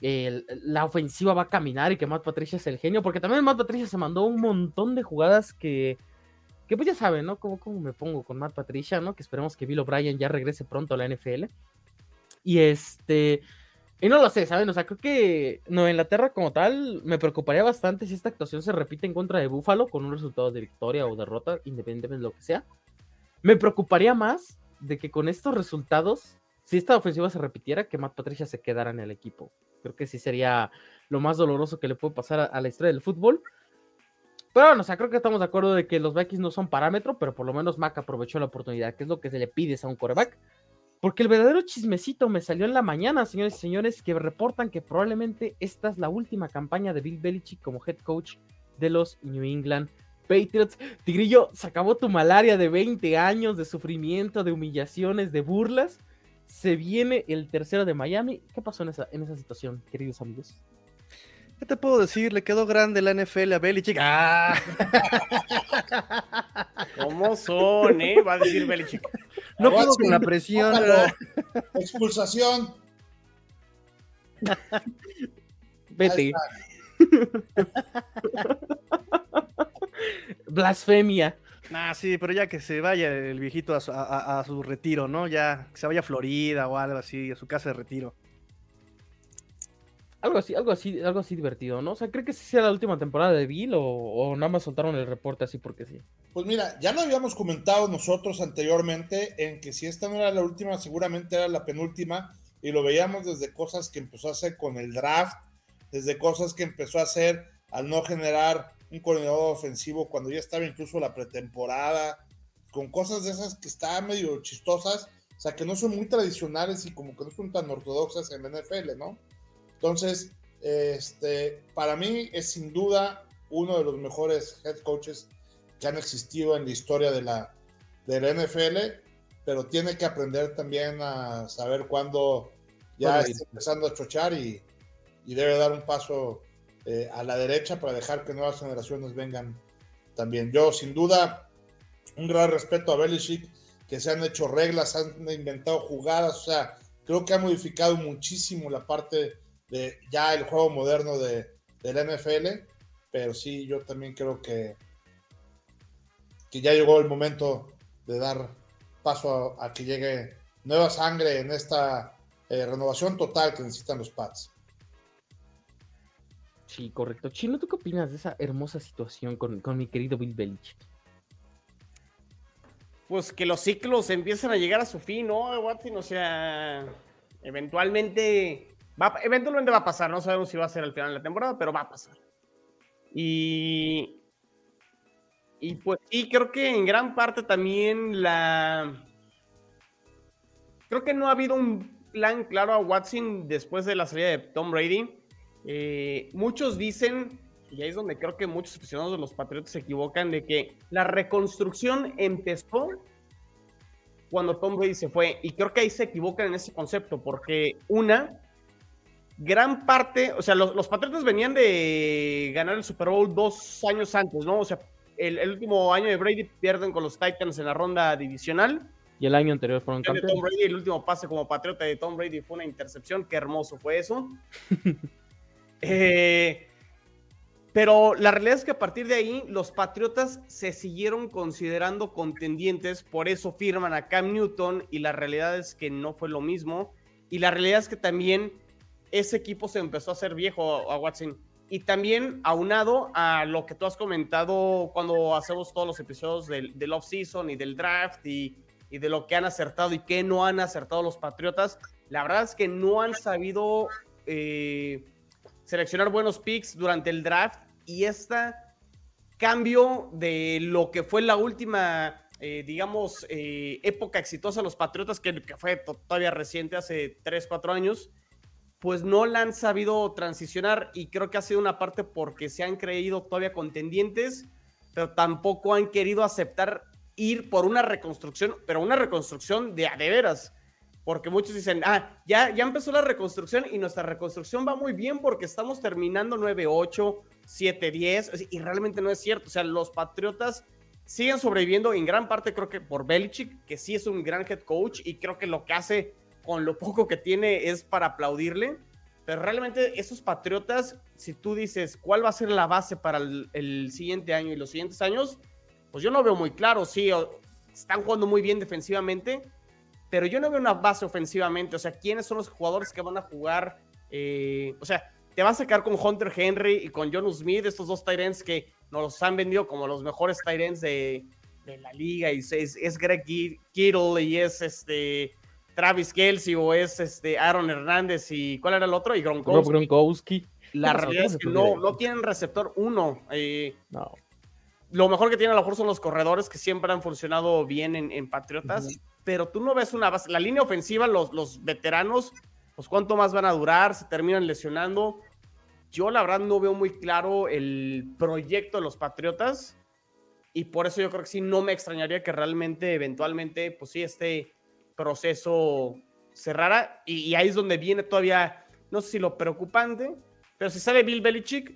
el- la ofensiva va a caminar y que Matt Patricia es el genio, porque también Matt Patricia se mandó un montón de jugadas que, que pues ya saben, ¿no? ¿Cómo, cómo me pongo con Matt Patricia, ¿no? Que esperemos que Bill O'Brien ya regrese pronto a la NFL. Y este, y no lo sé, ¿saben? O sea, creo que Nueva Inglaterra como tal me preocuparía bastante si esta actuación se repite en contra de Buffalo con un resultado de victoria o derrota, independientemente de lo que sea. Me preocuparía más de que con estos resultados, si esta ofensiva se repitiera, que Matt Patricia se quedara en el equipo. Creo que sí sería lo más doloroso que le puede pasar a, a la historia del fútbol. Pero bueno, o sea, creo que estamos de acuerdo de que los Vikings no son parámetro, pero por lo menos Mac aprovechó la oportunidad, que es lo que se le pide a un coreback. Porque el verdadero chismecito me salió en la mañana, señores y señores, que reportan que probablemente esta es la última campaña de Bill Belichick como head coach de los New England Patriots. Tigrillo, se acabó tu malaria de 20 años de sufrimiento, de humillaciones, de burlas. Se viene el tercero de Miami. ¿Qué pasó en esa, en esa situación, queridos amigos? ¿Qué te puedo decir? Le quedó grande la NFL a Belichick. ¡Ah! ¿Cómo son, eh? Va a decir Belichick. No puedo con la presión. ¿verdad? Expulsación. Vete. Blasfemia. Ah, sí, pero ya que se vaya el viejito a su, a su retiro, ¿no? Ya que se vaya a Florida o algo así, a su casa de retiro. Algo así, algo así, algo así divertido, ¿no? O sea, ¿cree que sí sea la última temporada de Bill o, nada más soltaron el reporte así porque sí? Pues mira, ya lo habíamos comentado nosotros anteriormente en que si esta no era la última, seguramente era la penúltima y lo veíamos desde cosas que empezó a hacer con el draft, desde cosas que empezó a hacer al no generar un coordinador ofensivo cuando ya estaba incluso la pretemporada, con cosas de esas que están medio chistosas, o sea, que no son muy tradicionales y como que no son tan ortodoxas en la NFL, ¿no? Entonces, este, para mí es sin duda uno de los mejores head coaches que han existido en la historia de la, de la NFL, pero tiene que aprender también a saber cuándo ya está empezando a chochar y, y debe dar un paso eh, a la derecha para dejar que nuevas generaciones vengan también. Yo, sin duda, un gran respeto a Belichick, que se han hecho reglas, han inventado jugadas, o sea, creo que ha modificado muchísimo la parte de ya el juego moderno de, del NFL, pero sí, yo también creo que, que ya llegó el momento de dar paso a, que llegue nueva sangre en esta eh, renovación total que necesitan los Pats. Sí, correcto. Chino, ¿tú qué opinas de esa hermosa situación con, mi querido Bill Belichick? Pues que los ciclos empiezan a llegar a su fin, ¿no, Watson? O sea, eventualmente eventualmente va a pasar. No sabemos si va a ser al final de la temporada, pero va a pasar. Y, y pues sí, creo que en gran parte también la... Creo que no ha habido un plan claro a Watson después de la salida de Tom Brady eh, muchos dicen, y ahí es donde creo que muchos aficionados de los Patriotas se equivocan, de que la reconstrucción empezó cuando Tom Brady se fue. Y creo que ahí se equivocan en ese concepto, porque una, gran parte, o sea, los, Patriotas venían de ganar el Super Bowl dos años antes, ¿no? O sea, el, último año de Brady pierden con los Titans en la ronda divisional. Y el año anterior fueron campeones. el último pase como Patriota de Tom Brady fue una intercepción. Qué hermoso fue eso. Eh, pero la realidad es que a partir de ahí los Patriotas se siguieron considerando contendientes, por eso firman a Cam Newton y la realidad es que no fue lo mismo. Y la realidad es que también ese equipo se empezó a hacer viejo a Watson. Y también aunado a lo que tú has comentado cuando hacemos todos los episodios del, del off-season y del draft y, de lo que han acertado y que no han acertado los Patriotas, la verdad es que no han sabido... Eh, seleccionar buenos picks durante el draft y este cambio de lo que fue la última, eh, digamos, eh, época exitosa de los Patriotas, que, fue todavía reciente, hace 3, 4 años, pues no la han sabido transicionar y creo que ha sido una parte porque se han creído todavía contendientes, pero tampoco han querido aceptar ir por una reconstrucción, pero una reconstrucción de a de veras porque muchos dicen, ah, ya, ya empezó la reconstrucción y nuestra reconstrucción va muy bien porque estamos terminando 9-8, 7-10, y realmente no es cierto. O sea, los Patriotas siguen sobreviviendo en gran parte, creo que por Belichick, que sí es un gran head coach y creo que lo que hace con lo poco que tiene es para aplaudirle. Pero realmente esos Patriotas, si tú dices cuál va a ser la base para el, siguiente año y los siguientes años, pues yo no veo muy claro. Sí, están jugando muy bien defensivamente pero yo no veo una base ofensivamente. O sea, ¿quiénes son los jugadores que van a jugar? Eh, o sea, te vas a sacar con Hunter Henry y con John Smith, estos dos Tyrants que nos han vendido como los mejores Tyrants de, de la liga. Y es, Greg Kittle y es este Travis Kelsey o es este Aaron Hernández y ¿cuál era el otro? Y Gronkowski. La realidad es que no, no tienen receptor uno. Eh, no. Lo mejor que tienen a lo mejor son los corredores que siempre han funcionado bien en, Patriotas pero tú no ves una base. La línea ofensiva, los, los veteranos, pues cuánto más van a durar, se terminan lesionando. Yo la verdad no veo muy claro el proyecto de los Patriotas y por eso yo creo que sí, no me extrañaría que realmente, eventualmente, pues sí, este proceso cerrara y, y ahí es donde viene todavía, no sé si lo preocupante, pero si sale Bill Belichick,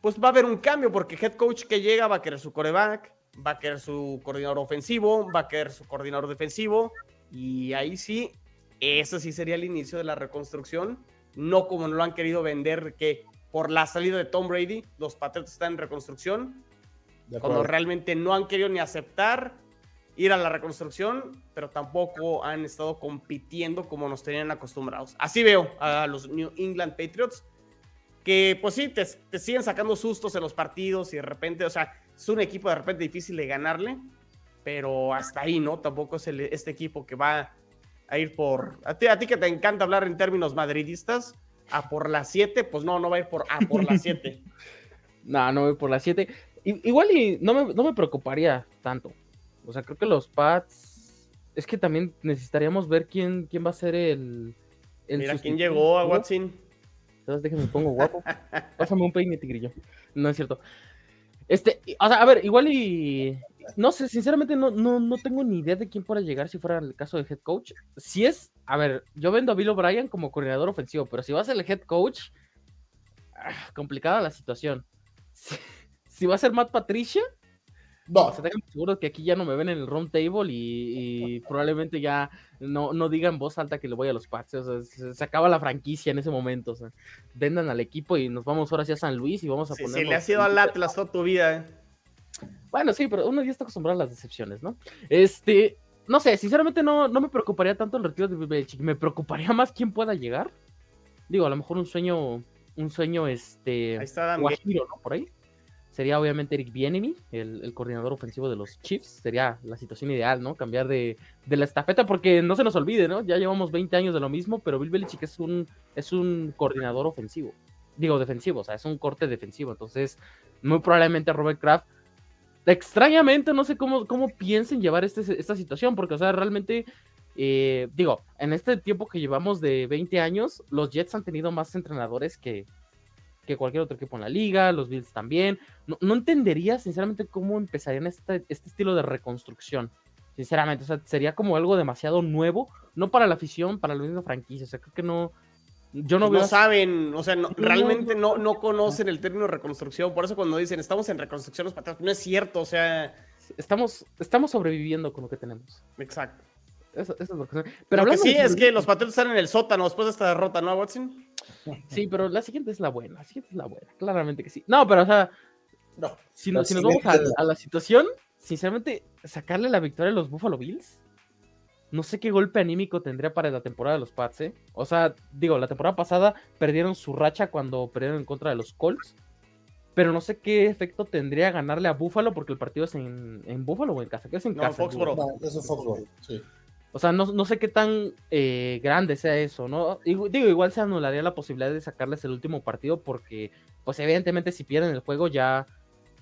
pues va a haber un cambio porque head coach que llega va a querer su coreback, va a querer su coordinador ofensivo, va a querer su coordinador defensivo, y ahí sí, eso sí sería el inicio de la reconstrucción, no como lo han querido vender, que por la salida de Tom Brady, los Patriots están en reconstrucción, cuando realmente no han querido ni aceptar ir a la reconstrucción, pero tampoco han estado compitiendo como nos tenían acostumbrados. Así veo a los New England Patriots, que pues sí, te, siguen sacando sustos en los partidos y de repente, o sea, es un equipo de repente difícil de ganarle, pero hasta ahí, ¿no? Tampoco es este equipo que va a ir por... A ti, a ti que te encanta hablar en términos madridistas, a por las 7, pues no, no va a ir por a por las 7. no, no voy por las 7. Igual y no me, no me preocuparía tanto. O sea, creo que los Pats. Es que también necesitaríamos ver quién, quién va a ser el. el Mira quién llegó a Watson. Entonces déjame pongo guapo. Pásame un peine, tigrillo. No es cierto. Este, o sea, a ver, igual y. No sé, sinceramente no, no, no tengo ni idea de quién pueda llegar si fuera el caso de head coach. Si es, a ver, yo vendo a Bill O'Brien como coordinador ofensivo, pero si va a ser el head coach, ah, complicada la situación. Si, si va a ser Matt Patricia, No, o sea, déjenme seguro que aquí ya no me ven en el round table y, y probablemente ya no, no digan en voz alta que le voy a los Pats. O sea, se, se acaba la franquicia en ese momento. O sea, vendan al equipo y nos vamos ahora sí a San Luis y vamos a Si, poner. si le has ido al Atlas toda tu vida. eh. Bueno, sí, pero uno ya está acostumbrado a las decepciones, ¿no? Este, no sé, sinceramente no, no me preocuparía tanto el retiro de Belichick. Me preocuparía más quién pueda llegar. Digo, a lo mejor un sueño, un sueño, este. Ahí está Dan Guajiro, ¿no? Por ahí. Sería obviamente Eric Bieniemy, el, el coordinador ofensivo de los Chiefs. Sería la situación ideal, ¿no? Cambiar de, de la estafeta, porque no se nos olvide, ¿no? Ya llevamos 20 años de lo mismo, pero Bill Belichick es un, es un coordinador ofensivo. Digo, defensivo, o sea, es un corte defensivo. Entonces, muy probablemente Robert Kraft. Extrañamente, no sé cómo, cómo piensen llevar este- esta situación, porque, o sea, realmente, eh, digo, en este tiempo que llevamos de 20 años, los Jets han tenido más entrenadores que, que cualquier otro equipo en la liga, los Bills también. No, no entendería, sinceramente, cómo empezarían este, este estilo de reconstrucción. Sinceramente, o sea, sería como algo demasiado nuevo, no para la afición, para la misma franquicia. O sea, creo que no. Yo no No, veo. así- saben, o sea, no- No, realmente no, no, no conocen el término reconstrucción. Por eso cuando dicen estamos en reconstrucción, los patriotas, no es cierto, o sea, Estamos, estamos sobreviviendo con lo que tenemos. exacto. Eso, eso es lo que Pero lo que sí de es que los patriotas están en el sótano después de esta derrota, ¿no, Watson? Sí, pero la siguiente es la buena. La siguiente es la buena. Claramente que sí. No, pero o sea, no. si, nos- si nos vamos a, la situación, sinceramente, sacarle la victoria a los Buffalo Bills, no sé qué golpe anímico tendría para la temporada de los Pats, ¿eh? O sea, digo, la temporada pasada perdieron su racha cuando perdieron en contra de los Colts, pero no sé qué efecto tendría ganarle a Buffalo porque el partido es en, en Buffalo o en casa. ¿Qué es en No, casa? Foxboro. No, eso es Foxborough, sí. O sea, no, no sé qué tan eh, grande sea eso, ¿no? Digo, igual se anularía la posibilidad de sacarles el último partido porque, pues evidentemente si pierden el juego ya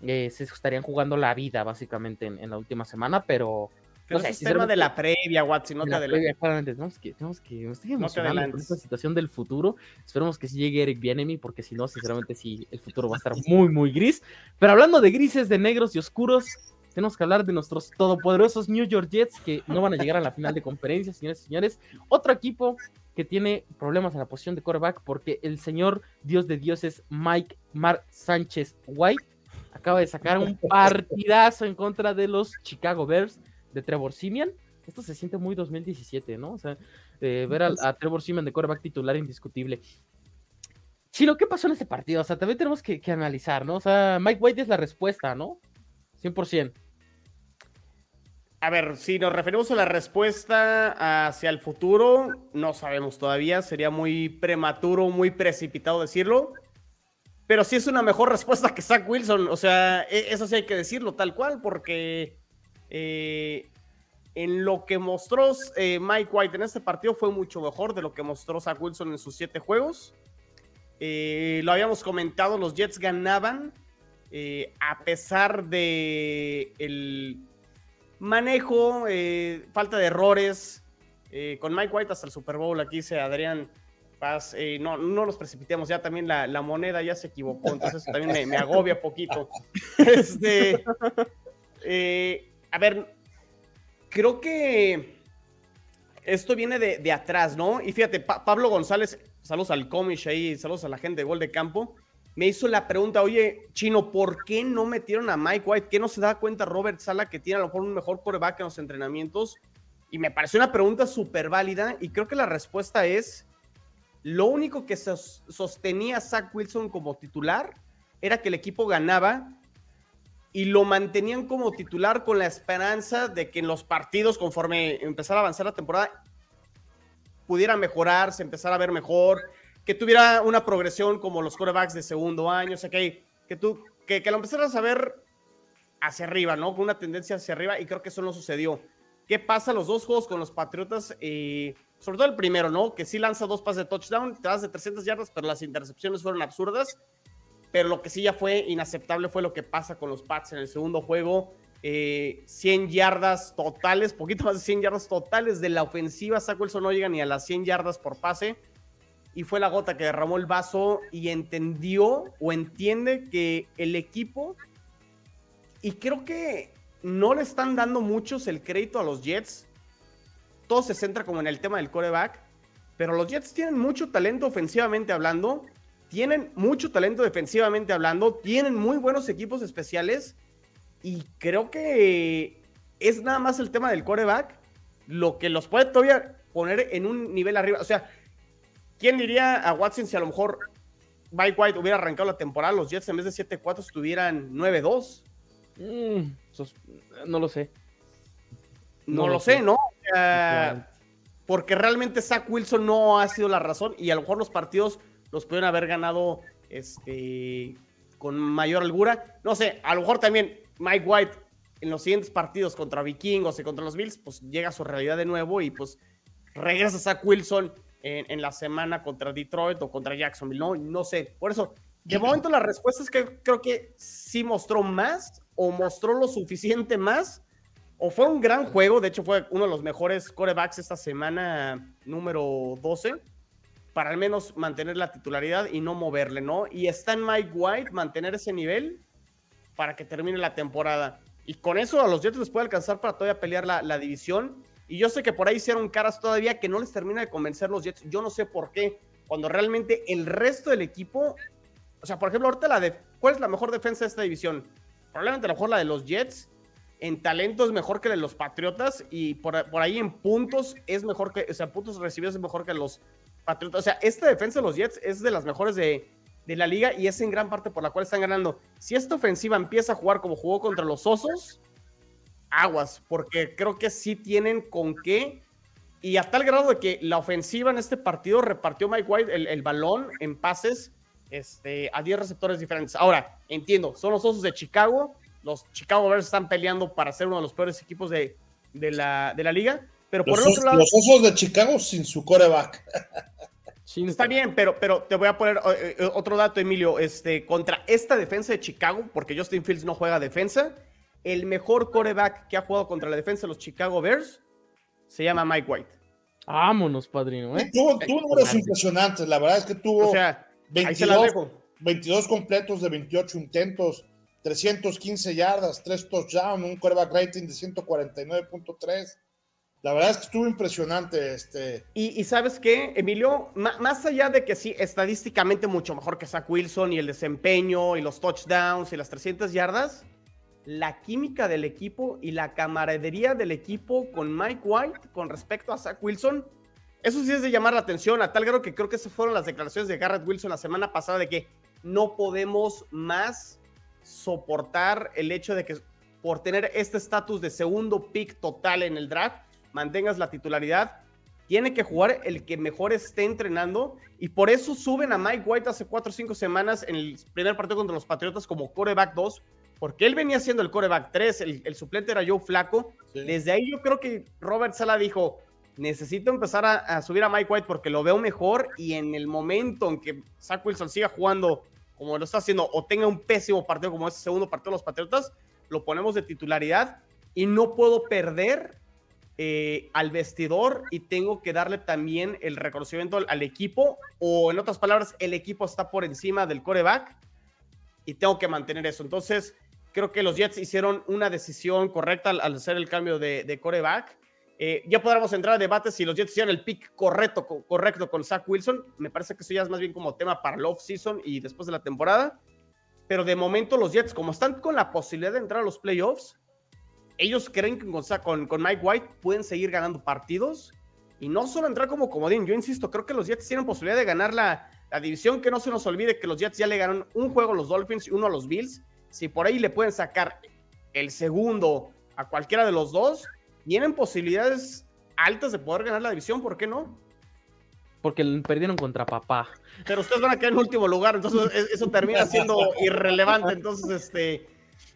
eh, se estarían jugando la vida básicamente en, en la última semana, pero... Pero no sé, es tema de la previa, Watson, no en te la adelantes. previa, claramente, tenemos que, tenemos que, estoy emocionado con esta situación del futuro. Esperemos que sí llegue Eric Bienemy, porque si no, sinceramente sí, el futuro va a estar muy, muy gris. Pero hablando de grises, de negros y oscuros, tenemos que hablar de nuestros todopoderosos New York Jets que no van a llegar a la final de conferencia, señores y señores. Otro equipo que tiene problemas en la posición de quarterback porque el señor Dios de dioses Mike Mark Sánchez White acaba de sacar un partidazo en contra de los Chicago Bears de Trevor Simeon. Esto se siente muy 2017, ¿no? O sea, eh, ver a, Trevor Simeon de quarterback titular indiscutible. Chino, ¿qué pasó en ese partido? O sea, también tenemos que, que analizar, ¿no? O sea, Mike White es la respuesta, ¿no? 100%. A ver, si nos referimos a la respuesta hacia el futuro, no sabemos todavía. Sería muy prematuro, muy precipitado decirlo. Pero sí es una mejor respuesta que Zach Wilson. O sea, e- eso sí hay que decirlo tal cual, porque eh, en lo que mostró eh, Mike White en este partido fue mucho mejor de lo que mostró Zach Wilson en sus siete juegos. Eh, lo habíamos comentado, los Jets ganaban a pesar de el manejo, eh, falta de errores. eh, con Mike White hasta el Super Bowl, aquí dice Adrián Paz, eh, no, no nos precipitemos, ya también la, la moneda ya se equivocó, entonces también me, me agobia poquito. Este, a ver, creo que esto viene de, de atrás, ¿no? Y fíjate, Pa- Pablo González, saludos al Comish ahí, saludos a la gente de Gol de Campo, me hizo la pregunta, oye, Chino, ¿por qué no metieron a Mike White? ¿Qué no se da cuenta Robert Sala que tiene a lo mejor un mejor coreback en los entrenamientos? Y me pareció una pregunta súper válida y creo que la respuesta es, lo único que sos- sostenía a Zach Wilson como titular era que el equipo ganaba y lo mantenían como titular con la esperanza de que en los partidos, conforme empezara a avanzar la temporada, pudiera mejorar, se empezara a ver mejor, que tuviera una progresión como los quarterbacks de segundo año, o sea, que, que tú, que, que lo empezaras a ver hacia arriba, ¿no? Con una tendencia hacia arriba, y creo que eso no sucedió. ¿Qué pasa los dos juegos con los Patriotas? Eh, sobre todo el primero, ¿no? Que sí lanza dos pases de touchdown, te das de 300 yardas, pero las intercepciones fueron absurdas. Pero lo que sí ya fue inaceptable fue lo que pasa con los Pats en el segundo juego. 100 eh, yardas totales, poquito más de 100 yardas totales de la ofensiva. Zach Wilson no llega ni a las 100 yardas por pase. Y fue la gota que derramó el vaso y entendió o entiende que el equipo, y creo que no le están dando muchos el crédito a los Jets. Todo se centra como en el tema del coreback. Pero los Jets tienen mucho talento ofensivamente hablando. Tienen mucho talento defensivamente hablando. Tienen muy buenos equipos especiales y creo que es nada más el tema del coreback lo que los puede todavía poner en un nivel arriba. O sea, ¿quién diría a Watson si a lo mejor Mike White hubiera arrancado la temporada, los Jets en vez de 7-4 estuvieran 9-2? Mm, no lo sé. No, lo sé, ¿no? porque realmente Zach Wilson no ha sido la razón y a lo mejor los partidos los pueden haber ganado este, con mayor holgura. No sé, a lo mejor también Mike White en los siguientes partidos contra Vikingos y contra los Bills, pues llega a su realidad de nuevo y pues regresa Zach Wilson en, la semana contra Detroit o contra Jacksonville, ¿no? No sé. Por eso, de momento la respuesta es que creo que sí mostró más o mostró lo suficiente más o fue un gran juego. De hecho, fue uno de los mejores corebacks esta semana número 12 para al menos mantener la titularidad y no moverle, ¿no? Y está en Mike White mantener ese nivel para que termine la temporada. Y con eso a los Jets les puede alcanzar para todavía pelear la, división. Y yo sé que por ahí hicieron caras todavía que no les termina de convencer los Jets. Yo no sé por qué. Cuando realmente el resto del equipo. O sea, por ejemplo, ahorita la de. ¿Cuál es la mejor defensa de esta división? Probablemente a lo mejor la de los Jets. En talento es mejor que la de los Patriotas. Y por, por ahí en puntos es mejor que. O sea, puntos recibidos es mejor que los Patriotas. O sea, esta defensa de los Jets es de las mejores de, de la liga y es en gran parte por la cual están ganando. Si esta ofensiva empieza a jugar como jugó contra los Osos, aguas, porque creo que sí tienen con qué. Y a tal grado de que la ofensiva en este partido repartió Mike White el, balón en pases este, a 10 receptores diferentes. Ahora, entiendo, son los Osos de Chicago. Los Chicago Bears están peleando para ser uno de los peores equipos de, la, de la liga. Pero por el otro lado. Los Osos de Chicago sin su coreback. Está bien, pero, pero te voy a poner eh, eh, otro dato, Emilio. Este, contra esta defensa de Chicago, porque Justin Fields no juega defensa, el mejor coreback que ha jugado contra la defensa de los Chicago Bears se llama Mike White. Vámonos, padrino. ¿eh? Tuvo, números impresionantes. La verdad es que tuvo 22, completos de 28 intentos, 315 yardas, 3 touchdowns, un coreback rating de 149.3. La verdad es que estuvo impresionante. Este... Y, sabes qué, Emilio, más allá de que sí, estadísticamente mucho mejor que Zach Wilson y el desempeño y los touchdowns y las 300 yardas, la química del equipo y la camaradería del equipo con Mike White con respecto a Zach Wilson, eso sí es de llamar la atención, a tal grado que creo que esas fueron las declaraciones de Garrett Wilson la semana pasada de que no podemos más soportar el hecho de que por tener este estatus de segundo pick total en el draft, mantengas la titularidad, tiene que jugar el que mejor esté entrenando y por eso suben a Mike White hace cuatro o cinco semanas en el primer partido contra los Patriotas como coreback 2, porque él venía siendo el coreback 3, el, suplente era Joe Flaco. Desde ahí yo creo que Robert Sala dijo, necesito empezar a, subir a Mike White porque lo veo mejor y en el momento en que Zach Wilson siga jugando como lo está haciendo o tenga un pésimo partido como ese segundo partido de los Patriotas, lo ponemos de titularidad y no puedo perder eh, al vestidor y tengo que darle también el reconocimiento al, equipo, o en otras palabras, el equipo está por encima del coreback y tengo que mantener eso. Entonces, creo que los Jets hicieron una decisión correcta al, hacer el cambio de, coreback. Eh, ya podremos entrar a debate si los Jets hicieron el pick correcto, correcto con Zach Wilson. Me parece que eso ya es más bien como tema para el off-season y después de la temporada. Pero de momento los Jets, como están con la posibilidad de entrar a los playoffs, ellos creen que con, con Mike White pueden seguir ganando partidos y no solo entrar como comodín. Yo insisto, creo que los Jets tienen posibilidad de ganar la, división. Que no se nos olvide que los Jets ya le ganaron un juego a los Dolphins y uno a los Bills. Si por ahí le pueden sacar el segundo a cualquiera de los dos, tienen posibilidades altas de poder ganar la división. ¿Por qué no? Porque perdieron contra papá. Pero ustedes van a quedar en último lugar, entonces eso termina siendo irrelevante. Entonces, este,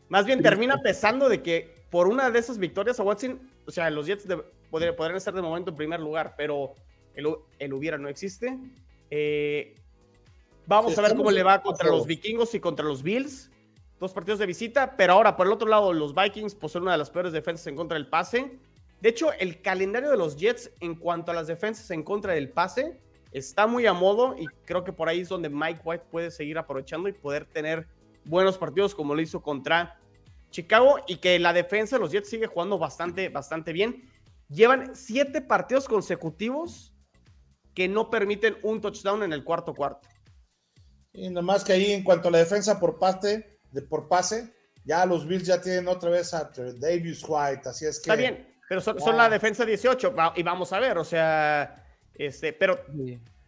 más bien termina pesando de que por una de esas victorias a Watson, o sea, los Jets podrían, estar de momento en primer lugar, pero el, hubiera no existe. Eh, vamos a ver cómo le va contra los vikingos y contra los Bills. Dos partidos de visita, pero ahora por el otro lado los Vikings poseen una de las peores defensas en contra del pase. De hecho, el calendario de los Jets en cuanto a las defensas en contra del pase está muy a modo y creo que por ahí es donde Mike White puede seguir aprovechando y poder tener buenos partidos como lo hizo contra Chicago y que la defensa de los Jets sigue jugando bastante, bastante bien. Llevan siete partidos consecutivos que no permiten un touchdown en el cuarto cuarto. Y nomás que ahí en cuanto a la defensa por pase, de por pase, ya los Bills ya tienen otra vez a Davis White, así es que... Está bien, pero son, son la defensa 18 y vamos a ver, o sea, este, pero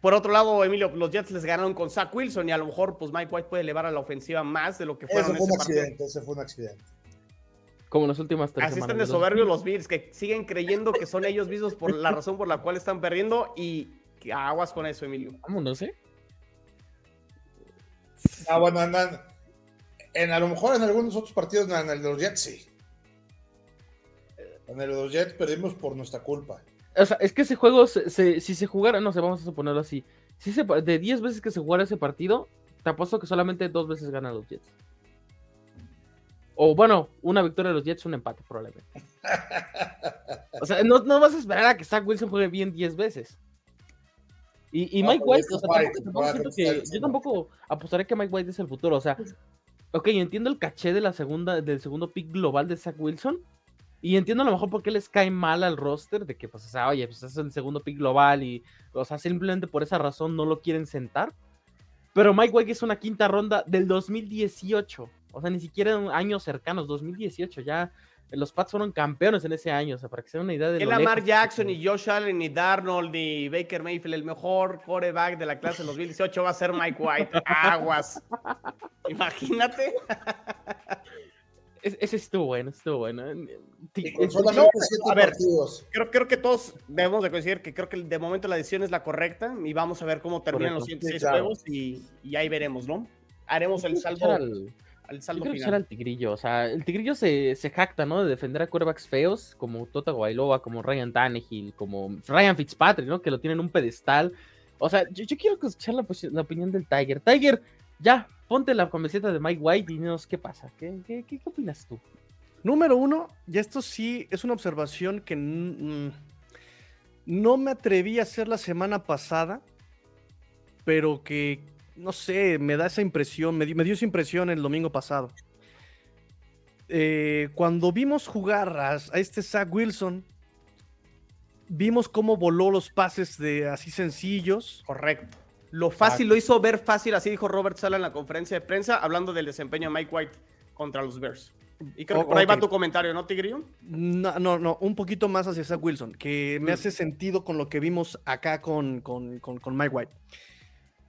por otro lado, Emilio, los Jets les ganaron con Zach Wilson y a lo mejor pues Mike White puede elevar a la ofensiva más de lo que fueron ese fue un accidente, ese fue un accidente. Como en las últimas tres Así están de soberbios los Bills, que siguen creyendo que son ellos mismos por la razón por la cual están perdiendo y aguas con eso, Emilio. Vámonos, ¿eh? Ah, bueno, andan. En, a lo mejor en algunos otros partidos, en el de los Jets, sí. En el de los Jets perdimos por nuestra culpa. O sea, es que ese juego, si se jugara, no sé, vamos a suponerlo así. Si se, de 10 veces que se jugara ese partido, te apuesto que solamente dos veces ganan los Jets. O bueno, una victoria de los Jets, un empate probablemente. o sea, no, no, vas a esperar a que Zach Wilson juegue bien 10 veces. Y, Mike White, o sea, yo tampoco apostaré que Mike White es el futuro. O sea, ok, entiendo el caché de la segunda, del segundo pick global de Zach Wilson. Y entiendo a lo mejor por qué les cae mal al roster de que, pues, o sea, oye, pues es el segundo pick global y, o sea, simplemente por esa razón no lo quieren sentar. Pero Mike White es una quinta ronda del 2018. O sea, ni siquiera en años cercanos, 2018. Ya los Pats fueron campeones en ese año, o sea, para que se den una idea de. El Lamar Jackson, ni Josh Allen, ni Darnold, ni Baker Mayfield, el mejor quarterback de la clase 2018 va a ser Mike White. Aguas. Imagínate. ese estuvo bueno, estuvo bueno. a ver, creo, creo, que todos debemos de coincidir que creo que de momento la decisión es la correcta y vamos a ver cómo terminan los siguientes seis juegos y, ahí veremos, ¿no? Haremos el saldo al saldo Yo creo el Tigrillo. O sea, el Tigrillo se, se jacta, ¿no? De defender a quarterbacks feos como Tota Guailoa, como Ryan Tannehill, como Ryan Fitzpatrick, ¿no? Que lo tienen en un pedestal. O sea, yo, quiero escuchar la, opinión del Tiger. Tiger, ya, ponte la camiseta de Mike White y dinos qué pasa. ¿Qué, qué, qué, opinas tú? Número uno, y esto sí es una observación que no me atreví a hacer la semana pasada, pero que no sé, me da esa impresión, me, dio esa impresión el domingo pasado. Eh, cuando vimos jugar a, este Zach Wilson, vimos cómo voló los pases de así sencillos. Correcto. Lo fácil, lo hizo ver fácil, así dijo Robert Sala en la conferencia de prensa, hablando del desempeño de Mike White contra los Bears. Y creo que por ahí va tu comentario, ¿no, Tigrillo? No, no, no, un poquito más hacia Zach Wilson, que me mm. hace sentido con lo que vimos acá con, con, con Mike White.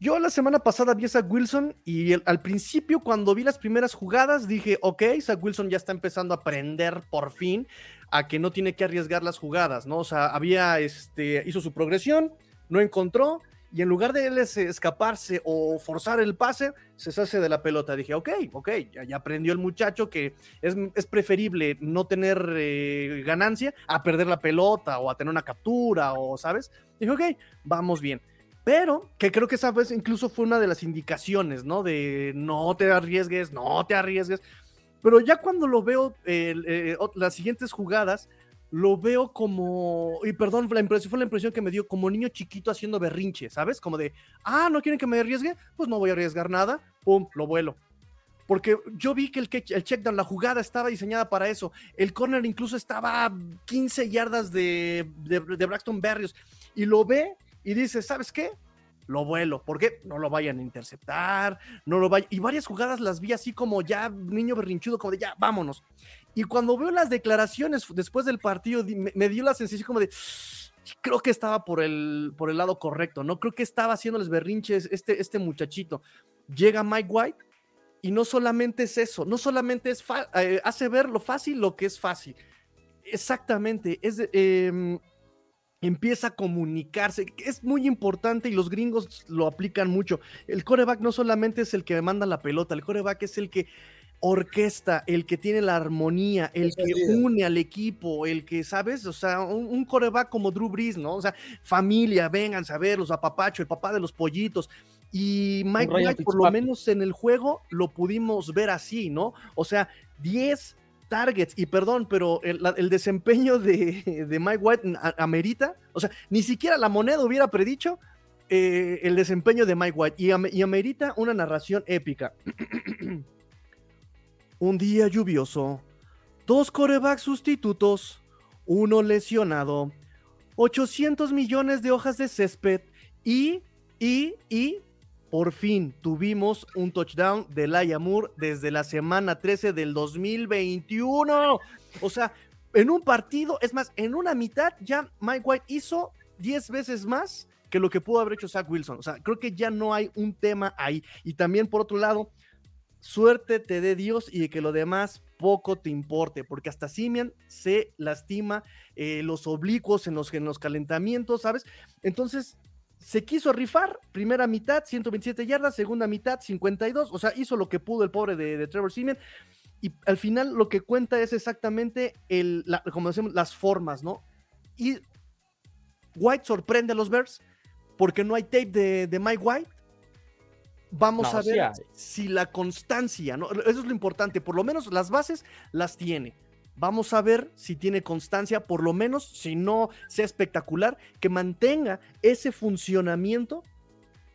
Yo la semana pasada vi a Zach Wilson y al principio cuando vi las primeras jugadas dije, ok, Zach Wilson ya está empezando a aprender por fin a que no tiene que arriesgar las jugadas, ¿no? O sea, había, este, hizo su progresión, no encontró y en lugar de él escaparse o forzar el pase, se hace de la pelota. Dije, ok, ok, ya, aprendió el muchacho que es, preferible no tener eh, ganancia a perder la pelota o a tener una captura o, ¿sabes? Dije, ok, vamos bien pero que creo que esa vez incluso fue una de las indicaciones, ¿no? De no te arriesgues, no te arriesgues. Pero ya cuando lo veo, eh, las siguientes jugadas, lo veo como, y perdón, la impresión, fue la impresión que me dio como niño chiquito haciendo berrinche, ¿sabes? Como de, ah, no quieren que me arriesgue, pues no voy a arriesgar nada, pum, lo vuelo. Porque yo vi que el, el checkdown, la jugada estaba diseñada para eso. El corner incluso estaba a 15 yardas de, de, de Braxton Berrios. Y lo ve y dice, ¿sabes qué? Lo vuelo, porque no lo vayan a interceptar, no lo vayan. Y varias jugadas las vi así como ya niño berrinchudo, como de ya, vámonos. Y cuando veo las declaraciones después del partido, me, dio la sensación como de, creo que estaba por el, por el lado correcto, ¿no? Creo que estaba haciéndoles berrinches este, este muchachito. Llega Mike White y no solamente es eso, no solamente es eh, hace ver lo fácil lo que es fácil. Exactamente, es eh, empieza a comunicarse. Es muy importante y los gringos lo aplican mucho. El coreback no solamente es el que manda la pelota, el coreback es el que orquesta, el que tiene la armonía, el que une al equipo, el que, ¿sabes? O sea, un, coreback como Drew Brees, ¿no? O sea, familia, vengan a ver los apapacho, el papá de los pollitos. Y Mike White, por lo menos en el juego, lo pudimos ver así, ¿no? O sea, 10 targets, y perdón, pero el, desempeño de, de Mike White amerita, o sea, ni siquiera la moneda hubiera predicho eh, el desempeño de Mike White, y, y amerita una narración épica. Un día lluvioso, dos corebacks sustitutos, uno lesionado, 800 millones de hojas de césped y, y, y, por fin tuvimos un touchdown de Laia Moore desde la semana 13 del 2021. O sea, en un partido, es más, en una mitad ya Mike White hizo 10 veces más que lo que pudo haber hecho Zach Wilson. O sea, creo que ya no hay un tema ahí. Y también, por otro lado, suerte te dé Dios y que lo demás poco te importe, porque hasta Simian se lastima eh, los oblicuos en los, en los calentamientos, ¿sabes? Entonces, se quiso rifar, primera mitad, 127 yardas, segunda mitad, 52, o sea, hizo lo que pudo el pobre de, de Trevor Simeon, y al final lo que cuenta es exactamente, el, la- como decimos, las formas, ¿no? Y White sorprende a los Bears, porque no hay tape de, de Mike White. Vamos No, a ver si la constancia, ¿no? Eso es lo importante, por lo menos las bases las tiene. Vamos a ver si tiene constancia, por lo menos, si no sea espectacular, que mantenga ese funcionamiento